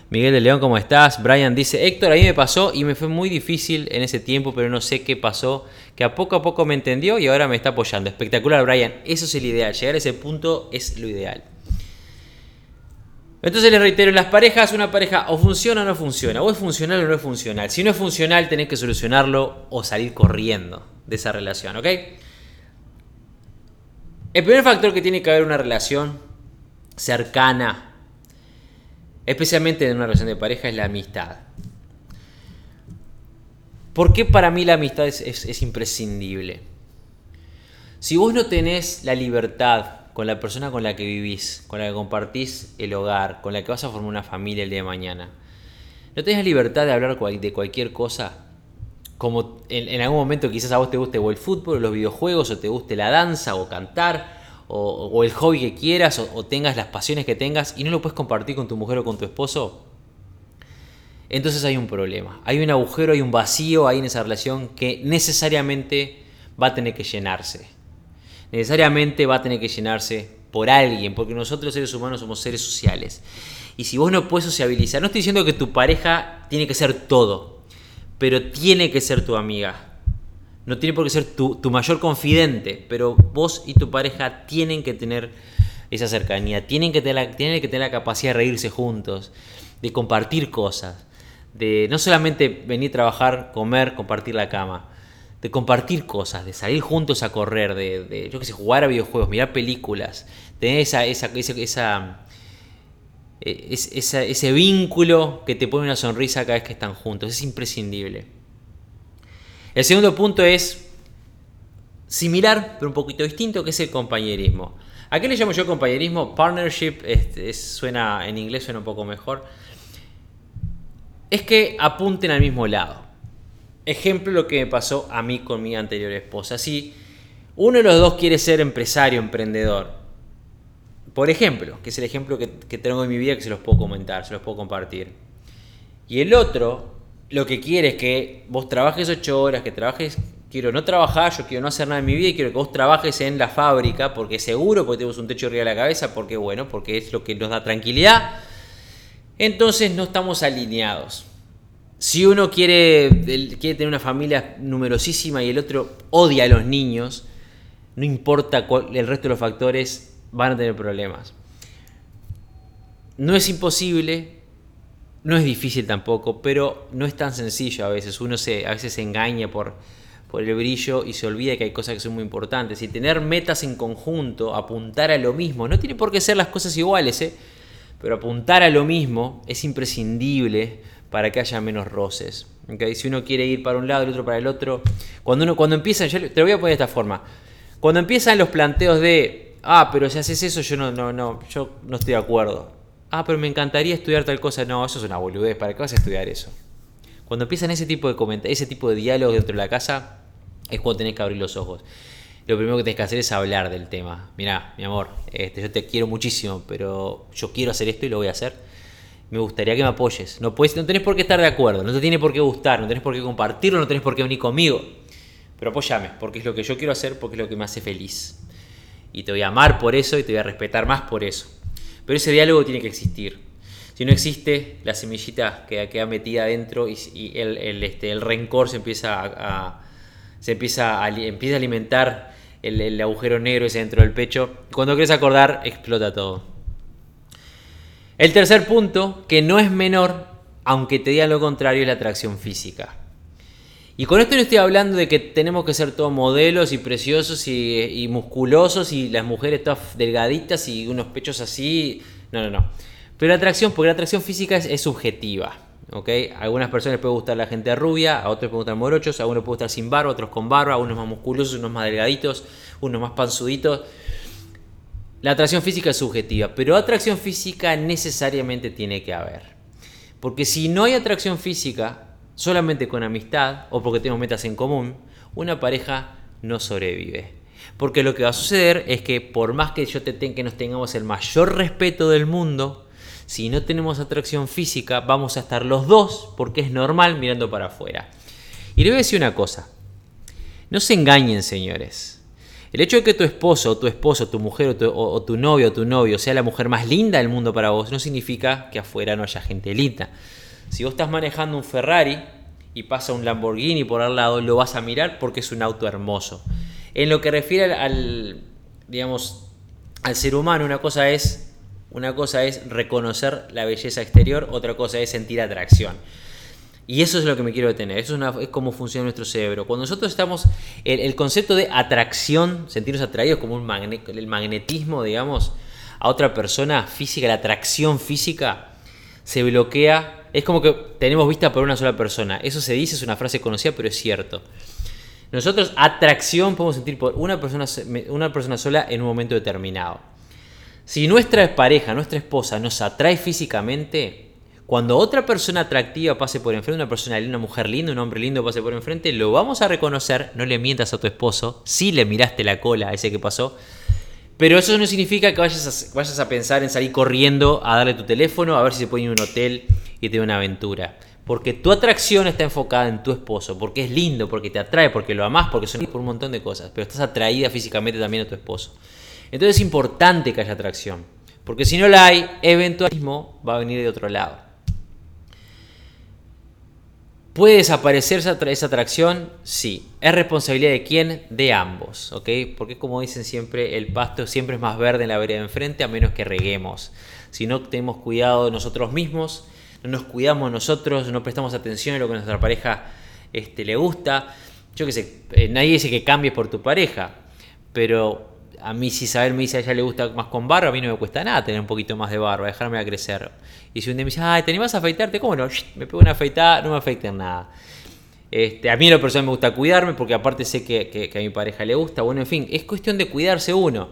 Miguel de León, ¿cómo estás? Brian dice, Héctor, a mí me pasó y me fue muy difícil en ese tiempo, pero no sé qué pasó, que a poco a poco me entendió y ahora me está apoyando. Espectacular, Brian. Eso es el ideal. Llegar a ese punto es lo ideal. Entonces les reitero, las parejas, una pareja o funciona o no funciona, o es funcional o no es funcional. Si no es funcional, tenés que solucionarlo o salir corriendo de esa relación, ¿ok? El primer factor que tiene que haber una relación cercana, especialmente en una relación de pareja, es la amistad. ¿Por qué para mí la amistad es, imprescindible? Si vos no tenés la libertad con la persona con la que vivís, con la que compartís el hogar, con la que vas a formar una familia el día de mañana, no tenés la libertad de hablar de cualquier cosa, como en, algún momento quizás a vos te guste el fútbol, o los videojuegos, o te guste la danza, o cantar, o, el hobby que quieras, o, tengas las pasiones que tengas, y no lo puedes compartir con tu mujer o con tu esposo, entonces hay un problema. Hay un agujero, hay un vacío ahí en esa relación que necesariamente va a tener que llenarse. Necesariamente va a tener que llenarse por alguien, porque nosotros seres humanos somos seres sociales. Y si vos no puedes sociabilizar, no estoy diciendo que tu pareja tiene que ser todo, pero tiene que ser tu amiga. No tiene por qué ser tu, mayor confidente, pero vos y tu pareja tienen que tener esa cercanía, tienen que, tener la, capacidad de reírse juntos, de compartir cosas, de no solamente venir a trabajar, comer, compartir la cama, de compartir cosas, de salir juntos a correr, de, yo que sé, jugar a videojuegos, mirar películas, tener esa, esa, esa, eh, ese vínculo que te pone una sonrisa cada vez que están juntos, es imprescindible. El segundo punto es similar, pero un poquito distinto, que es el compañerismo. ¿A qué le llamo yo compañerismo? Partnership, suena, en inglés suena un poco mejor. Es que apunten al mismo lado. Ejemplo lo que me pasó a mí con mi anterior esposa. Si uno de los dos quiere ser empresario, emprendedor, por ejemplo, que es el ejemplo que, que tengo en mi vida que se los puedo comentar, se los puedo compartir. Y el otro, lo que quiere es que vos trabajes ocho horas, que trabajes quiero no trabajar, yo quiero no hacer nada en mi vida y quiero que vos trabajes en la fábrica porque seguro, porque tenemos un techo arriba de la cabeza, porque bueno, porque es lo que nos da tranquilidad. Entonces no estamos alineados. Si uno quiere, quiere tener una familia numerosísima y el otro odia a los niños, no importa cuál, el resto de los factores, van a tener problemas. No es imposible, no es difícil tampoco, pero no es tan sencillo a veces. Uno se, a veces se engaña por, por el brillo y se olvida que hay cosas que son muy importantes. Y tener metas en conjunto, apuntar a lo mismo, no tiene por qué ser las cosas iguales, ¿eh? pero apuntar a lo mismo es imprescindible para que haya menos roces. ¿okay? Si uno quiere ir para un lado y el otro para el otro, cuando uno cuando empieza, yo te lo voy a poner de esta forma, cuando empiezan los planteos de, ah, pero si haces eso, yo no, no, no, yo no estoy de acuerdo. Ah, pero me encantaría estudiar tal cosa. No, eso es una boludez. ¿Para qué vas a estudiar eso? Cuando empiezan ese tipo de comentarios, ese tipo de diálogos dentro de la casa, es cuando tenés que abrir los ojos. Lo primero que tenés que hacer es hablar del tema. Mirá, mi amor, este, yo te quiero muchísimo, pero yo quiero hacer esto y lo voy a hacer. Me gustaría que me apoyes. No, no tenés por qué estar de acuerdo, no te tiene por qué gustar, no tenés por qué compartirlo, no tenés por qué venir conmigo. Pero apóyame, porque es lo que yo quiero hacer, porque es lo que me hace feliz. Y te voy a amar por eso y te voy a respetar más por eso. Pero ese diálogo tiene que existir. Si no existe, la semillita queda, queda metida adentro y, el, este, el, rencor se empieza a, se empieza a, empieza a alimentar el, agujero negro ese dentro del pecho. Cuando quieres acordar, explota todo. El tercer punto, que no es menor, aunque te diga lo contrario, es la atracción física. Y con esto no estoy hablando de que tenemos que ser todos modelos y preciosos y, y musculosos y las mujeres todas delgaditas y unos pechos así. No, no, no. Pero la atracción, porque la atracción física es, subjetiva. ¿ok? A algunas personas les puede gustar la gente rubia, a otros les gustar morochos, a unos les puede gustar sin barba, otros con barba, unos más musculosos, unos más delgaditos, unos más panzuditos. La atracción física es subjetiva, pero atracción física necesariamente tiene que haber. Porque si no hay atracción física, solamente con amistad o porque tenemos metas en común, una pareja no sobrevive. Porque lo que va a suceder es que por más que yo te que nos tengamos el mayor respeto del mundo, si no tenemos atracción física, vamos a estar los dos, porque es normal, mirando para afuera. Y le voy a decir una cosa. No se engañen, señores. El hecho de que tu esposo, o tu esposo, tu mujer, o tu, o tu novio, o tu novio sea la mujer más linda del mundo para vos, no significa que afuera no haya gente linda. Si vos estás manejando un Ferrari y pasa un Lamborghini por al lado, lo vas a mirar porque es un auto hermoso. En lo que refiere al, digamos, al ser humano, una cosa es una cosa es reconocer la belleza exterior, otra cosa es sentir atracción. Y eso es lo que me quiero detener. Eso es, cómo funciona nuestro cerebro. Cuando nosotros estamos. El, concepto de atracción, sentirnos atraídos como un el magnetismo, digamos, a otra persona física, la atracción física, se bloquea. Es como que tenemos vista por una sola persona. Eso se dice, es una frase conocida, pero es cierto. Nosotros, atracción, podemos sentir por una persona, una persona sola en un momento determinado. Si nuestra pareja, nuestra esposa nos atrae físicamente, cuando otra persona atractiva pase por enfrente, una persona linda, una mujer linda, un hombre lindo pase por enfrente, lo vamos a reconocer, no le mientas a tu esposo, si le miraste la cola a ese que pasó, pero eso no significa que vayas a, vayas a pensar en salir corriendo a darle tu teléfono, a ver si se puede ir a un hotel y da una aventura. Porque tu atracción está enfocada en tu esposo, porque es lindo, porque te atrae, porque lo amas, porque son por un montón de cosas, pero estás atraída físicamente también a tu esposo. Entonces es importante que haya atracción, porque si no la hay, eventualismo va a venir de otro lado. ¿Puede desaparecer esa, atracción? Sí. ¿Es responsabilidad de quién? De ambos, ¿ok? Porque como dicen siempre, el pasto siempre es más verde en la vereda de enfrente a menos que reguemos. Si no tenemos cuidado de nosotros mismos, no nos cuidamos nosotros, no prestamos atención a lo que nuestra pareja este, le gusta. Yo qué sé, eh, nadie dice que cambies por tu pareja, pero a mí si saber me dice a ella le gusta más con barba, a mí no me cuesta nada tener un poquito más de barba, dejarme a crecer. Y si un día me dice, ay, ¿te animas a afeitarte? ¿Cómo no? Me pego una afeitada, no me afeiten nada. Este, a mí en lo personal me gusta cuidarme porque aparte sé que, a mi pareja le gusta. Bueno, en fin, es cuestión de cuidarse uno.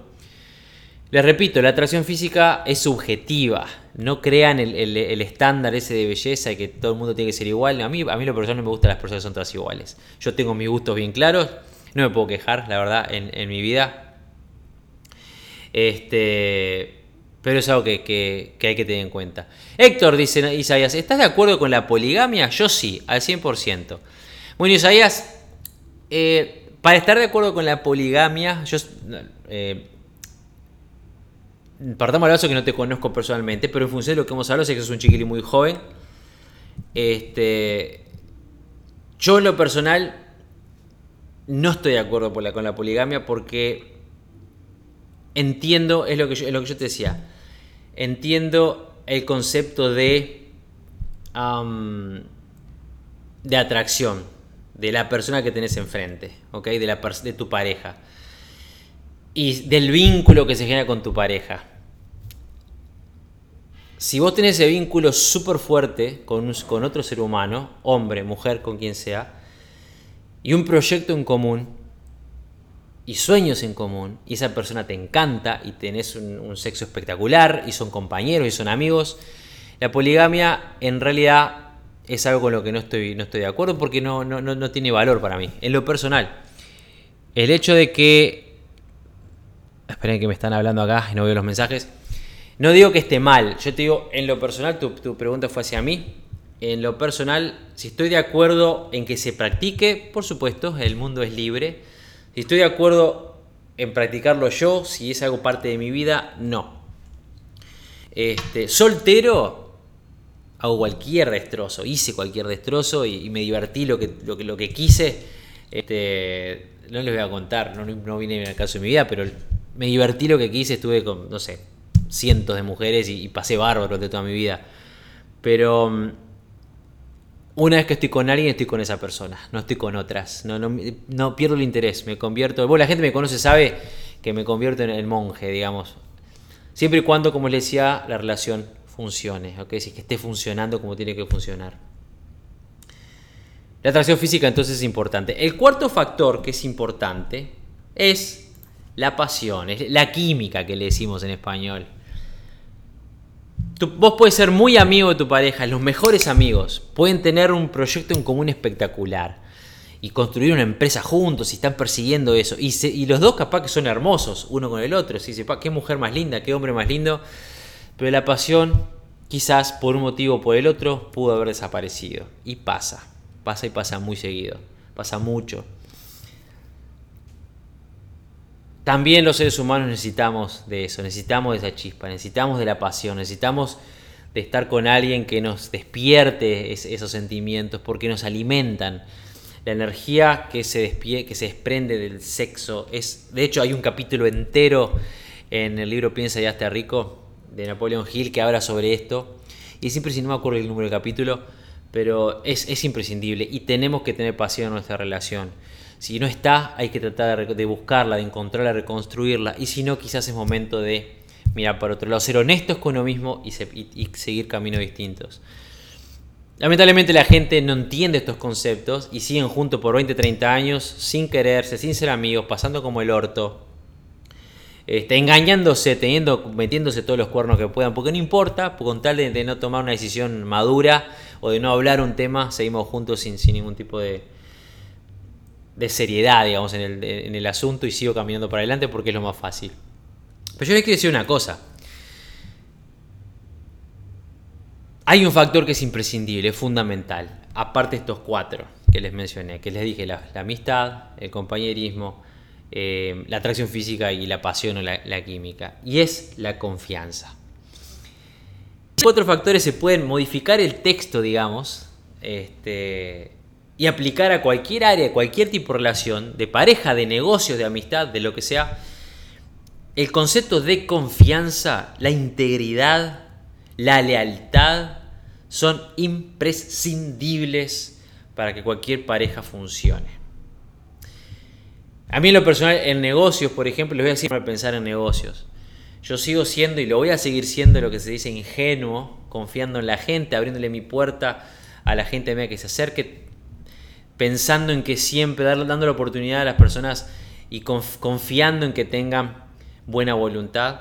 Les repito, la atracción física es subjetiva. No crean el, estándar ese de belleza y que todo el mundo tiene que ser igual. A mí, a mí lo personal no me gusta las personas que son todas iguales. Yo tengo mis gustos bien claros. No me puedo quejar, la verdad, en, mi vida. Este, pero es algo que, que, hay que tener en cuenta. Héctor dice, Isaías, ¿estás de acuerdo con la poligamia? Yo sí, al 100%. Bueno, Isaías, eh, para estar de acuerdo con la poligamia, yo... Eh, partamos caso que no te conozco personalmente, pero en función de lo que hemos hablado, sé que sos un chiquilín muy joven. Este, yo en lo personal no estoy de acuerdo con la poligamia porque entiendo, es lo que yo, lo que yo te decía, entiendo el concepto de, de atracción de la persona que tenés enfrente, ¿ok? De, la de tu pareja. Y del vínculo que se genera con tu pareja. Si vos tenés ese vínculo súper fuerte con, con otro ser humano, hombre, mujer, con quien sea, y un proyecto en común, y sueños en común, y esa persona te encanta, y tenés un, sexo espectacular, y son compañeros, y son amigos, la poligamia en realidad es algo con lo que no estoy, no estoy de acuerdo porque no, no, no, tiene valor para mí. En lo personal, el hecho de que... Esperen que me están hablando acá y no veo los mensajes. No digo que esté mal, yo te digo, en lo personal, tu, tu pregunta fue hacia mí. En lo personal, si estoy de acuerdo en que se practique, por supuesto, el mundo es libre. Si estoy de acuerdo en practicarlo yo, si es algo parte de mi vida, no. Este, soltero, hago cualquier destrozo, hice cualquier destrozo y, me divertí lo que, lo lo que quise. Este, no les voy a contar, no, no vine en el caso de mi vida, pero me divertí lo que quise, estuve con, no sé, cientos de mujeres y, pasé bárbaro de toda mi vida. Pero mm, una vez que estoy con alguien, estoy con esa persona, no estoy con otras. No, pierdo el interés, me convierto. Bueno, la gente me conoce, sabe que me convierto en el monje, digamos. Siempre y cuando, como les decía, la relación funcione, ¿ok? Si que esté funcionando como tiene que funcionar. La atracción física entonces es importante. El cuarto factor que es importante es la pasión, es la química que le decimos en español. vos puedes ser muy amigo de tu pareja, los mejores amigos, pueden tener un proyecto en común espectacular y construir una empresa juntos y están persiguiendo eso. Y, y los dos capaz que son hermosos, uno con el otro. Si sepa qué mujer más linda, qué hombre más lindo. Pero la pasión, quizás por un motivo o por el otro, pudo haber desaparecido. Y pasa, pasa y pasa muy seguido, pasa mucho. También los seres humanos necesitamos de eso, necesitamos de esa chispa, necesitamos de la pasión, necesitamos de estar con alguien que nos despierte esos sentimientos, porque nos alimentan. La energía que se, que se desprende del sexo es, de hecho, hay un capítulo entero en el libro Piensa ya está rico, de Napoleon Hill que habla sobre esto. Y siempre, si no me acuerdo el número del capítulo, pero es, imprescindible y tenemos que tener pasión en nuestra relación. Si no está, hay que tratar de, buscarla, de encontrarla, de reconstruirla. Y si no, quizás es momento de mirar para otro lado, ser honestos con uno mismo y, seguir caminos distintos. Lamentablemente la gente no entiende estos conceptos y siguen juntos por 20, 30 años sin quererse, sin ser amigos, pasando como el orto, este, engañándose, teniendo, metiéndose todos los cuernos que puedan, porque no importa, con tal de, no tomar una decisión madura o de no hablar un tema, seguimos juntos sin, ningún tipo de, de seriedad, digamos, en el, en el asunto y sigo caminando para adelante porque es lo más fácil. Pero yo les quiero decir una cosa. Hay un factor que es imprescindible, es fundamental, aparte de estos cuatro que les mencioné, que les dije, la amistad, el compañerismo, eh, la atracción física y la pasión o la, química. Y es la confianza. Cuatro factores se pueden modificar el texto, digamos, este, y aplicar a cualquier área, cualquier tipo de relación, de pareja, de negocios, de amistad, de lo que sea. El concepto de confianza, la integridad, la lealtad, son imprescindibles para que cualquier pareja funcione. A mí en lo personal, en negocios, por ejemplo, les voy a decir para pensar en negocios. Yo sigo siendo y lo voy a seguir siendo lo que se dice ingenuo, confiando en la gente, abriéndole mi puerta a la gente que se acerque, pensando en que siempre, dando la oportunidad a las personas y confiando en que tengan buena voluntad.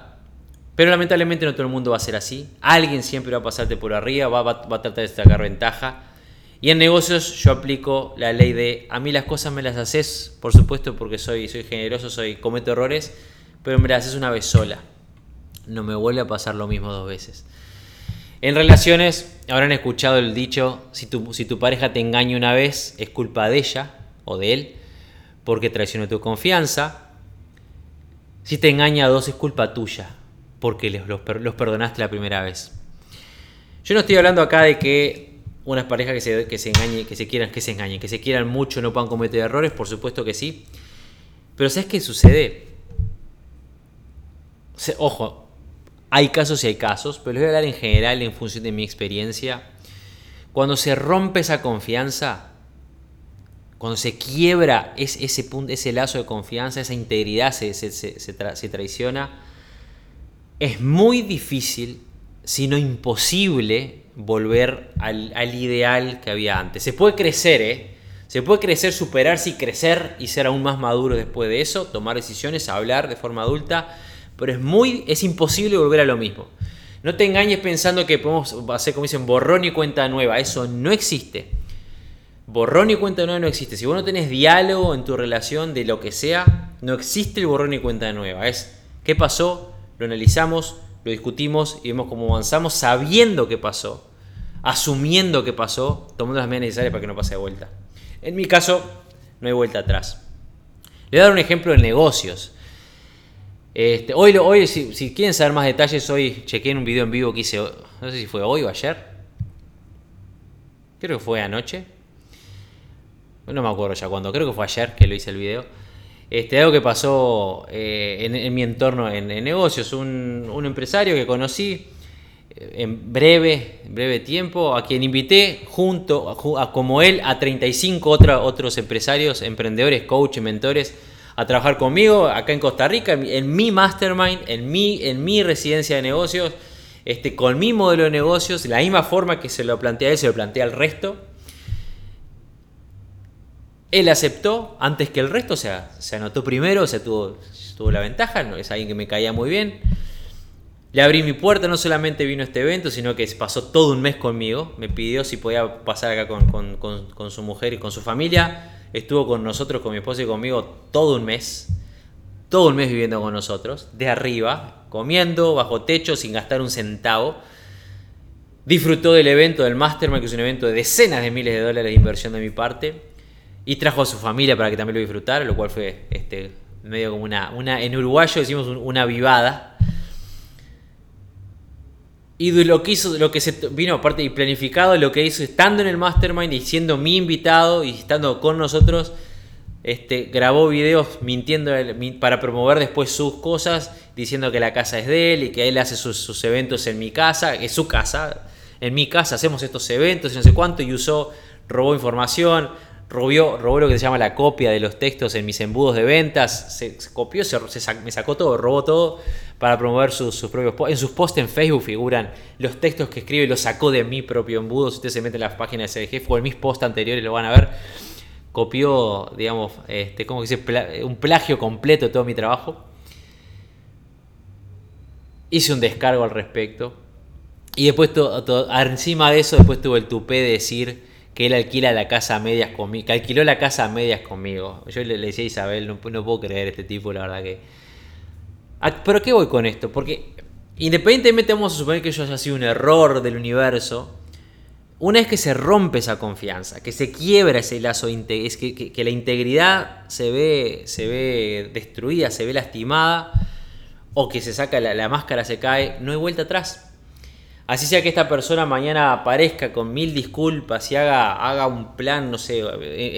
Pero lamentablemente no todo el mundo va a ser así. Alguien siempre va a pasarte por arriba, va, a tratar de sacar ventaja. Y en negocios yo aplico la ley de a mí las cosas me las haces, por supuesto, porque soy, soy generoso, soy cometo errores, pero me las haces una vez sola. No me vuelve a pasar lo mismo dos veces. En relaciones, habrán escuchado el dicho, si tu, pareja te engaña una vez, es culpa de ella o de él, porque traicionó tu confianza. Si te engaña dos, es culpa tuya, porque los, los, perdonaste la primera vez. Yo no estoy hablando acá de que unas parejas que se, que se engañen, que se quieran, que se engañen, que se quieran mucho no puedan cometer errores, por supuesto que sí. Pero ¿sabes qué sucede? ojo, hay casos y hay casos, pero les voy a hablar en general en función de mi experiencia. Cuando se rompe esa confianza, cuando se quiebra ese, ese lazo de confianza, esa integridad se, se, traiciona, es muy difícil, si no imposible, volver al, al, ideal que había antes. Se puede crecer, ¿eh? Se puede crecer, superarse y crecer y ser aún más maduro después de eso, tomar decisiones, hablar de forma adulta, pero es muy, es imposible volver a lo mismo. No te engañes pensando que podemos hacer, como dicen, borrón y cuenta nueva. Eso no existe. Borrón y cuenta nueva no existe. Si vos no tenés diálogo en tu relación de lo que sea, no existe el borrón y cuenta nueva. Es qué pasó, lo analizamos, lo discutimos y vemos cómo avanzamos sabiendo qué pasó, asumiendo qué pasó, tomando las medidas necesarias para que no pase de vuelta. En mi caso, no hay vuelta atrás. Le voy a dar un ejemplo de negocios. Este, hoy, hoy si, quieren saber más detalles, hoy chequé en un video en vivo que hice, no sé si fue hoy o ayer. Creo que fue anoche. No me acuerdo ya cuándo, creo que fue ayer que lo hice el video. Este, algo que pasó eh, en, mi entorno en, negocios. Un, empresario que conocí eh, en breve, breve tiempo, a quien invité junto a, como él a 35 otros empresarios, emprendedores, coaches, mentores a trabajar conmigo acá en Costa Rica, en mi mastermind, en mi, en mi residencia de negocios, este, con mi modelo de negocios, la misma forma que se lo plantea él, se lo plantea al resto. Él aceptó antes que el resto, o sea, se anotó primero, o sea, tuvo, tuvo la ventaja, es alguien que me caía muy bien. Le abrí mi puerta, no solamente vino este evento, sino que pasó todo un mes conmigo. Me pidió si podía pasar acá con, con su mujer y con su familia estuvo con nosotros, con mi esposa y conmigo todo un mes, todo un mes viviendo con nosotros, de arriba, comiendo, bajo techo, sin gastar un centavo. Disfrutó del evento del Mastermind, que es un evento de decenas de miles de dólares de inversión de mi parte. Y trajo a su familia para que también lo disfrutara, lo cual fue este, medio como una, una en uruguayo decimos una vivada. Y lo que hizo, lo que se vino aparte y planificado, lo que hizo estando en el Mastermind y siendo mi invitado y estando con nosotros, este, grabó videos mintiendo para promover después sus cosas, diciendo que la casa es de él y que él hace sus, eventos en mi casa, es su casa, en mi casa hacemos estos eventos y no sé cuánto, y usó, robó información, robó, robó lo que se llama la copia de los textos en mis embudos de ventas, se, copió, se, me sacó todo, robó todo para promover sus, propios posts. En sus posts en Facebook figuran los textos que escribe, los sacó de mi propio embudo. Si ustedes se meten en las páginas de CDG o en mis posts anteriores lo van a ver. Copió, digamos, este, como que dice, un plagio completo de todo mi trabajo. Hice un descargo al respecto. Y después, encima de eso, después tuvo el tupé de decir que él alquila la casa a medias conmigo, que alquiló la casa a medias conmigo. Yo le, decía a Isabel, no, puedo creer este tipo, la verdad que ¿Pero qué voy con esto? Porque independientemente vamos a suponer que eso haya sido un error del universo, una vez que se rompe esa confianza, que se quiebra ese lazo, es que, la integridad se ve, se ve destruida, se ve lastimada, o que se saca la, máscara, se cae, no hay vuelta atrás. Así sea que esta persona mañana aparezca con mil disculpas y haga, haga un plan, no sé,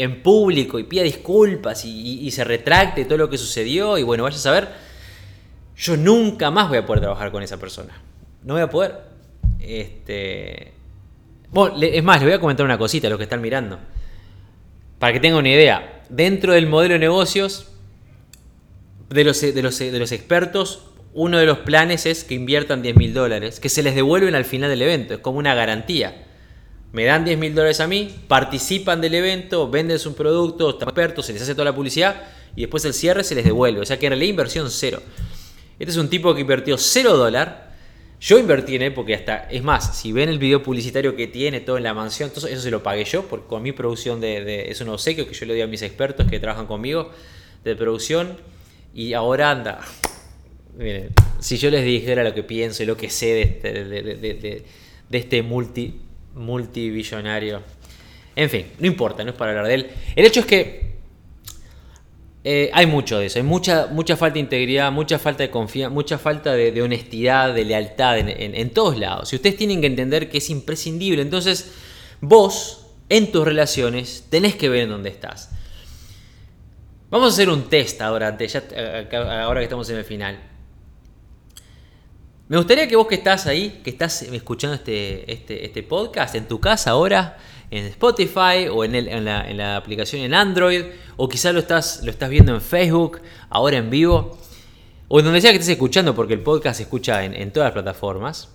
en, público y pida disculpas y, se retracte todo lo que sucedió y bueno, vaya a saber yo nunca más voy a poder trabajar con esa persona. No voy a poder. Este, Bueno, es más, les voy a comentar una cosita a los que están mirando. Para que tengan una idea. Dentro del modelo de negocios, de los, de los, de los expertos, uno de los planes es que inviertan 10 mil dólares, que se les devuelven al final del evento. Es como una garantía. Me dan 10 mil dólares a mí, participan del evento, venden su producto, están expertos, se les hace toda la publicidad y después el cierre se les devuelve. O sea que en realidad inversión cero. Este es un tipo que invirtió cero dólar. Yo invertí en él porque hasta, es más, si ven el video publicitario que tiene todo en la mansión, entonces eso se lo pagué yo, porque con mi producción de, de es un obsequio que yo le doy a mis expertos que trabajan conmigo de producción y ahora anda. Miren, si yo les dijera lo que pienso y lo que sé de este, de, este multi, multibillonario. En fin, no importa, no es para hablar de él. El hecho es que eh, hay mucho de eso, hay mucha, mucha falta de integridad, mucha falta de confianza, mucha falta de, honestidad, de lealtad en, todos lados. Y ustedes tienen que entender que es imprescindible. Entonces, vos, en tus relaciones, tenés que ver en dónde estás. Vamos a hacer un test ahora, ahora que estamos en el final. Me gustaría que vos que estás ahí, que estás escuchando este, este, este podcast en tu casa ahora, en Spotify o en, la, aplicación en Android, o quizás lo estás, lo estás viendo en Facebook, ahora en vivo, o en donde sea que estés escuchando, porque el podcast se escucha en, todas las plataformas.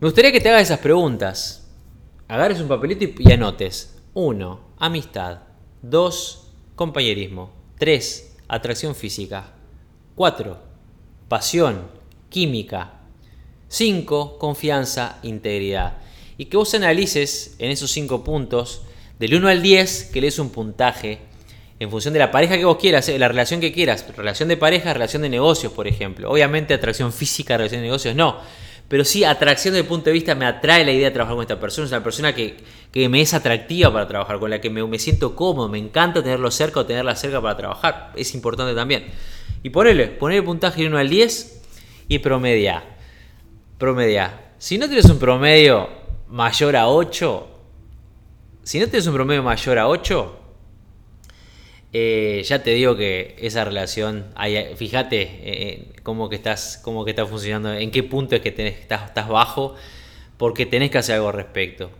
Me gustaría que te hagas esas preguntas. Agarres un papelito y, anotes. 1. Amistad. 2. Compañerismo. 3. Atracción física. 4. Pasión. Química. 5. Confianza, integridad y que vos analices en esos cinco puntos, del 1 al 10, que lees un puntaje en función de la pareja que vos quieras, eh, la relación que quieras, relación de pareja, relación de negocios, por ejemplo. Obviamente atracción física, relación de negocios, no. Pero sí, atracción desde el punto de vista, me atrae la idea de trabajar con esta persona, es una persona que, me es atractiva para trabajar, con la que me, me, siento cómodo, me encanta tenerlo cerca o tenerla cerca para trabajar, es importante también. Y ponele, poner el puntaje de 1 al 10 y promedia. Promedia. Si no tienes un promedio mayor a 8, si no tienes un promedio mayor a 8, eh, ya te digo que esa relación, fíjate eh, cómo, que estás, cómo que está funcionando, en qué punto es que estás, bajo, porque tenés que hacer algo al respecto.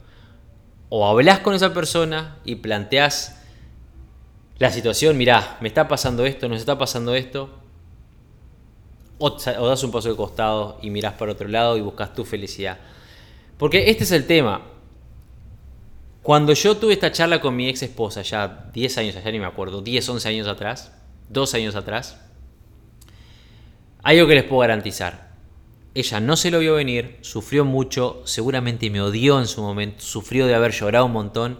O hablas con esa persona y planteas la situación, mirá, me está pasando esto, nos está pasando esto, o, o das un paso de costado y mirás para otro lado y buscas tu felicidad. Porque este es el tema. Cuando yo tuve esta charla con mi ex esposa, ya 10 años, ya ni me acuerdo, 10, 11 años atrás, 2 años atrás, algo que les puedo garantizar. Ella no se lo vio venir, sufrió mucho, seguramente me odió en su momento, sufrió de haber llorado un montón,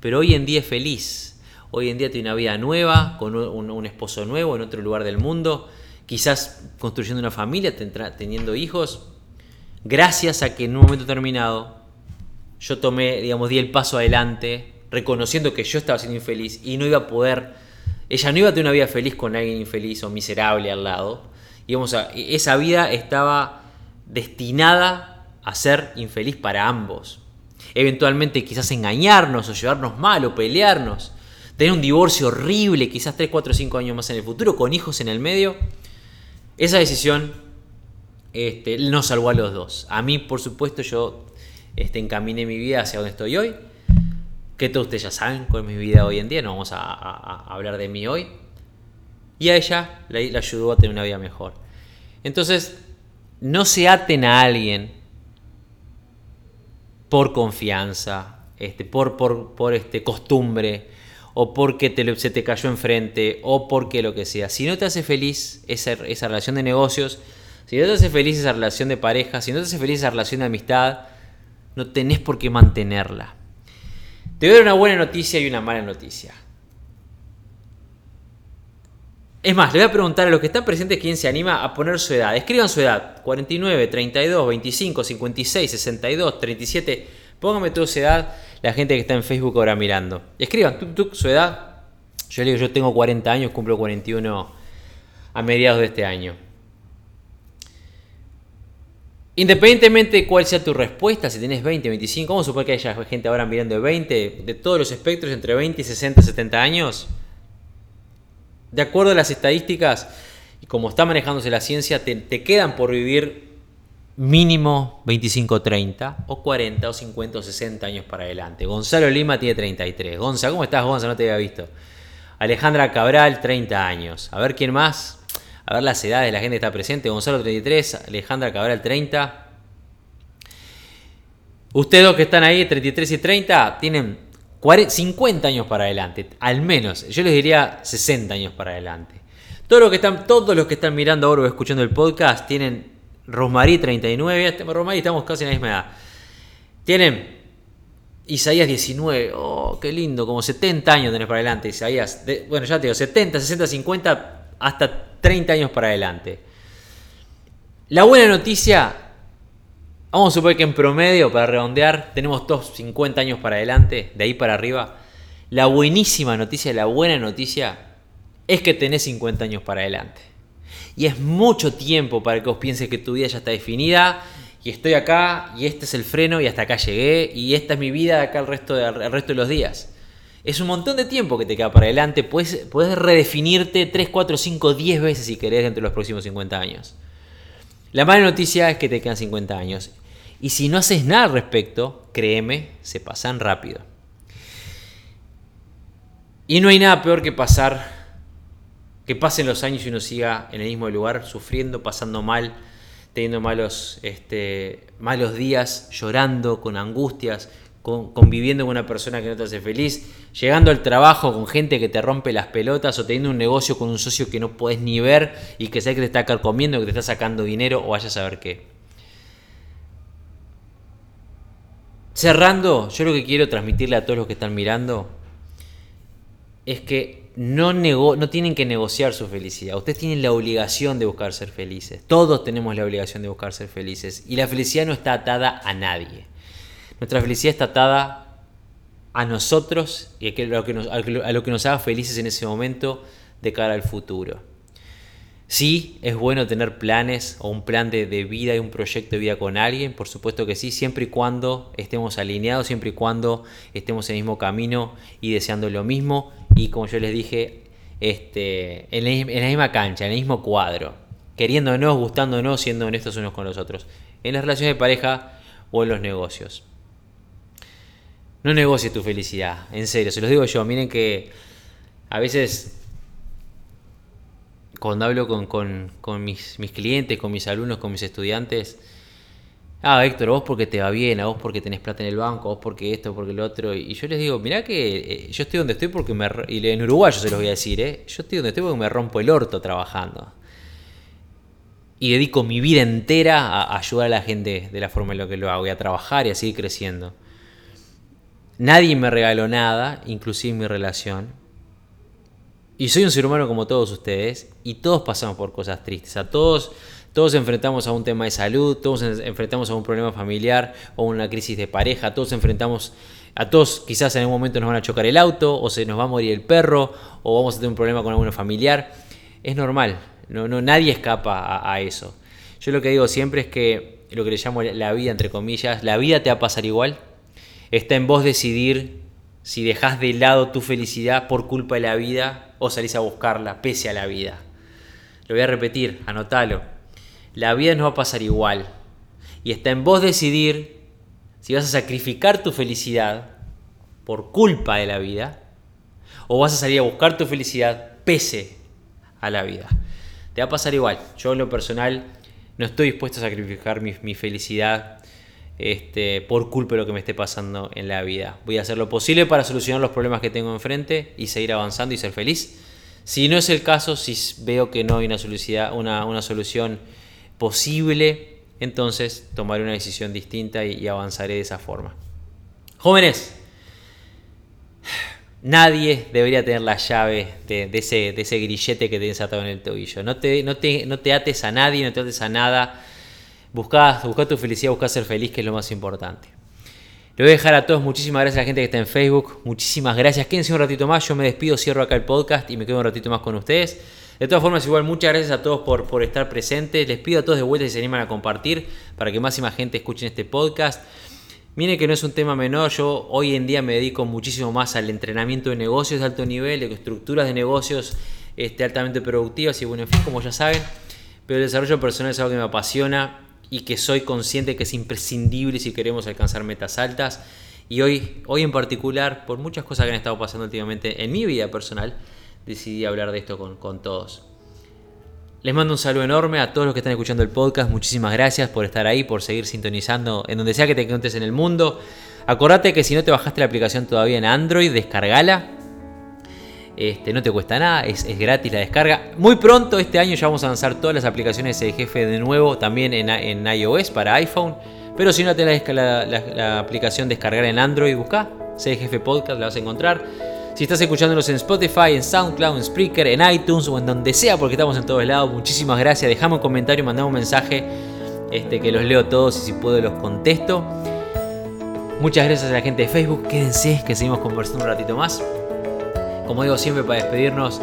pero hoy en día es feliz. Hoy en día tiene una vida nueva, con un, esposo nuevo en otro lugar del mundo, quizás construyendo una familia, teniendo hijos, gracias a que en un momento determinado yo tomé, digamos, di el paso adelante, reconociendo que yo estaba siendo infeliz y no iba a poder, ella no iba a tener una vida feliz con alguien infeliz o miserable al lado. Y vamos a, esa vida estaba destinada a ser infeliz para ambos. Eventualmente quizás engañarnos o llevarnos mal o pelearnos. Tener un divorcio horrible, quizás 3, 4, 5 años más en el futuro, con hijos en el medio. Esa decisión este, nos salvó a los dos. A mí, por supuesto, yo este, encaminé mi vida hacia donde estoy hoy. Que todos ustedes ya saben con mi vida hoy en día, no vamos a, hablar de mí hoy. Y a ella le, ayudó a tener una vida mejor. Entonces, no se aten a alguien por confianza, este, por, por, este, costumbre, o porque se te cayó enfrente, o porque lo que sea. Si no te hace feliz esa, esa relación de negocios, si no te hace feliz esa relación de pareja, si no te hace feliz esa relación de amistad, no tenés por qué mantenerla. Te voy a dar una buena noticia y una mala noticia. Es más, le voy a preguntar a los que están presentes quién se anima a poner su edad. Escriban su edad. 49, 32, 25, 56, 62, 37. Pónganme toda su edad la gente que está en Facebook ahora mirando. Escriban su edad. Yo le digo, yo tengo 40 años, cumplo 41 a mediados de este año. Independientemente de cuál sea tu respuesta, si tenés 20, 25, vamos a suponer que haya gente ahora mirando de 20, de todos los espectros entre 20 y 60, 70 años. De acuerdo a las estadísticas y como está manejándose la ciencia, te, quedan por vivir mínimo 25, 30, o 40, o 50, o 60 años para adelante. Gonzalo Lima tiene 33. Gonza, ¿cómo estás, Gonza? No te había visto. Alejandra Cabral, 30 años. A ver quién más. A ver las edades de la gente está presente. Gonzalo, 33. Alejandra Cabral, 30. Ustedes dos que están ahí, 33 y 30, tienen 50 años para adelante. Al menos. Yo les diría 60 años para adelante. Todos los que están, todos los que están mirando ahora o escuchando el podcast tienen Rosmarí 39, Rosmarí estamos casi en la misma edad. Tienen Isaías 19, oh, qué lindo, como 70 años tenés para adelante, Isaías. bueno, ya te digo, 70, 60, 50, hasta 30 años para adelante. La buena noticia, vamos a suponer que en promedio, para redondear, tenemos todos 50 años para adelante, de ahí para arriba. La buenísima noticia, la buena noticia, es que tenés 50 años para adelante. Y es mucho tiempo para que vos pienses que tu vida ya está definida y estoy acá y este es el freno y hasta acá llegué y esta es mi vida de acá el el resto de los días. Es un montón de tiempo que te queda para adelante. Puedes, puedes redefinirte 3, 4, 5, 10 veces si querés dentro de los próximos 50 años. La mala noticia es que te quedan 50 años. Y si no haces nada al respecto, créeme, se pasan rápido. Y no hay nada peor que pasar que pasen los años y uno siga en el mismo lugar, sufriendo, pasando mal, teniendo malos, este, malos días, llorando, con angustias, conviviendo con una persona que no te hace feliz, llegando al trabajo con gente que te rompe las pelotas o teniendo un negocio con un socio que no puedes ni ver y que sé que te está comiendo, que te está sacando dinero o vaya a saber qué. Cerrando, yo lo que quiero transmitirle a todos los que están mirando es que no, no tienen que negociar su felicidad. Ustedes tienen la obligación de buscar ser felices. Todos tenemos la obligación de buscar ser felices. Y la felicidad no está atada a nadie. Nuestra felicidad está atada a nosotros y a lo que nos, haga felices en ese momento de cara al futuro. Sí, es bueno tener planes o un plan de, de, vida y un proyecto de vida con alguien, por supuesto que sí, siempre y cuando estemos alineados, siempre y cuando estemos en el mismo camino y deseando lo mismo y como yo les dije, este, en, la, misma cancha, en el mismo cuadro, queriéndonos, gustándonos, siendo honestos unos con los otros, en las relaciones de pareja o en los negocios. No negocies tu felicidad, en serio, se los digo yo, miren que a veces cuando hablo con, mis, mis clientes, con mis alumnos, con mis estudiantes, ah, Héctor, vos porque te va bien, a vos porque tenés plata en el banco, a vos porque esto, porque lo otro. Y yo les digo, mirá que eh, yo estoy donde estoy porque me... Y en Uruguay yo se los voy a decir, ¿eh? Yo estoy donde estoy porque me rompo el orto trabajando. Y dedico mi vida entera a ayudar a la gente de la forma en la que lo hago y a trabajar y a seguir creciendo. Nadie me regaló nada, inclusive mi relación. Y soy un ser humano como todos ustedes y todos pasamos por cosas tristes. A todos todos enfrentamos a un tema de salud, todos enfrentamos a un problema familiar o una crisis de pareja, todos enfrentamos a todos quizás en algún momento nos van a chocar el auto o se nos va a morir el perro o vamos a tener un problema con alguno familiar. Es normal, no, no, nadie escapa a, eso. Yo lo que digo siempre es que lo que le llamo la vida, entre comillas, la vida te va a pasar igual. Está en vos decidir si dejas de lado tu felicidad por culpa de la vida o salís a buscarla pese a la vida. Lo voy a repetir, anótalo la vida no va a pasar igual. Y está en vos decidir si vas a sacrificar tu felicidad por culpa de la vida o vas a salir a buscar tu felicidad pese a la vida. Te va a pasar igual. Yo en lo personal no estoy dispuesto a sacrificar mi, felicidad este, por culpa de lo que me esté pasando en la vida. Voy a hacer lo posible para solucionar los problemas que tengo enfrente y seguir avanzando y ser feliz. Si no es el caso, si veo que no hay una, una, una solución posible, entonces tomaré una decisión distinta y, avanzaré de esa forma. Jóvenes, nadie debería tener la llave de, ese, de ese, grillete que tienes atado en el tobillo. No te, no, te, no te, ates a nadie, no te ates a nada. Busca, busca tu felicidad, busca ser feliz, que es lo más importante. Le voy a dejar a todos muchísimas gracias a la gente que está en Facebook. Muchísimas gracias. Quédense un ratito más. Yo me despido, cierro acá el podcast y me quedo un ratito más con ustedes. De todas formas, igual muchas gracias a todos por, por estar presentes. Les pido a todos de vuelta si se animan a compartir para que más gente escuchen este podcast. Miren que no es un tema menor, yo hoy en día me dedico muchísimo más al entrenamiento de negocios de alto nivel, de estructuras de negocios este, altamente productivas y bueno, en como ya saben, pero el desarrollo personal es algo que me apasiona y que soy consciente que es imprescindible si queremos alcanzar metas altas. Y hoy, hoy en particular, por muchas cosas que han estado pasando últimamente en mi vida personal, decidí hablar de esto con, con todos. Les mando un saludo enorme a todos los que están escuchando el podcast. Muchísimas gracias por estar ahí, por seguir sintonizando en donde sea que te encuentres en el mundo. Acordate que si no te bajaste la aplicación todavía en Android, descargala. Este, no te cuesta nada, es, gratis la descarga. Muy pronto este año ya vamos a lanzar todas las aplicaciones de jefe de nuevo, también en, iOS para iPhone. Pero si no te la, aplicación descargar en Android, busca Jefe Podcast, la vas a encontrar. Si estás escuchándonos en Spotify, en SoundCloud, en Spreaker, en iTunes o en donde sea, porque estamos en todos lados, muchísimas gracias. Dejame un comentario, mandame un mensaje este, que los leo todos y si puedo los contesto. Muchas gracias a la gente de Facebook. Quédense, que seguimos conversando un ratito más. Como digo siempre para despedirnos,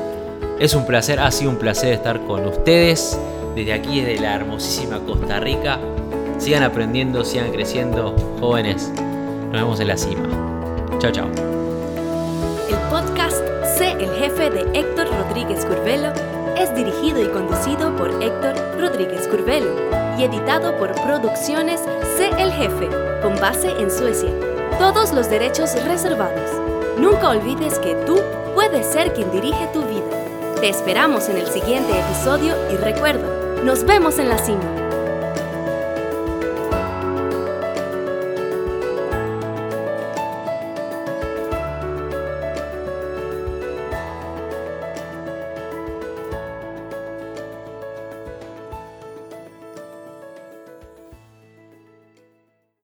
es un placer, ha sido un placer estar con ustedes. Desde aquí, desde la hermosísima Costa Rica. Sigan aprendiendo, sigan creciendo, jóvenes. Nos vemos en la cima. Chao, chao. El podcast Sé el jefe de Héctor Rodríguez Curvelo es dirigido y conducido por Héctor Rodríguez Curvelo y editado por Producciones Sé el jefe, con base en Suecia. Todos los derechos reservados. Nunca olvides que tú puedes ser quien dirige tu vida. Te esperamos en el siguiente episodio y recuerda, nos vemos en la cima.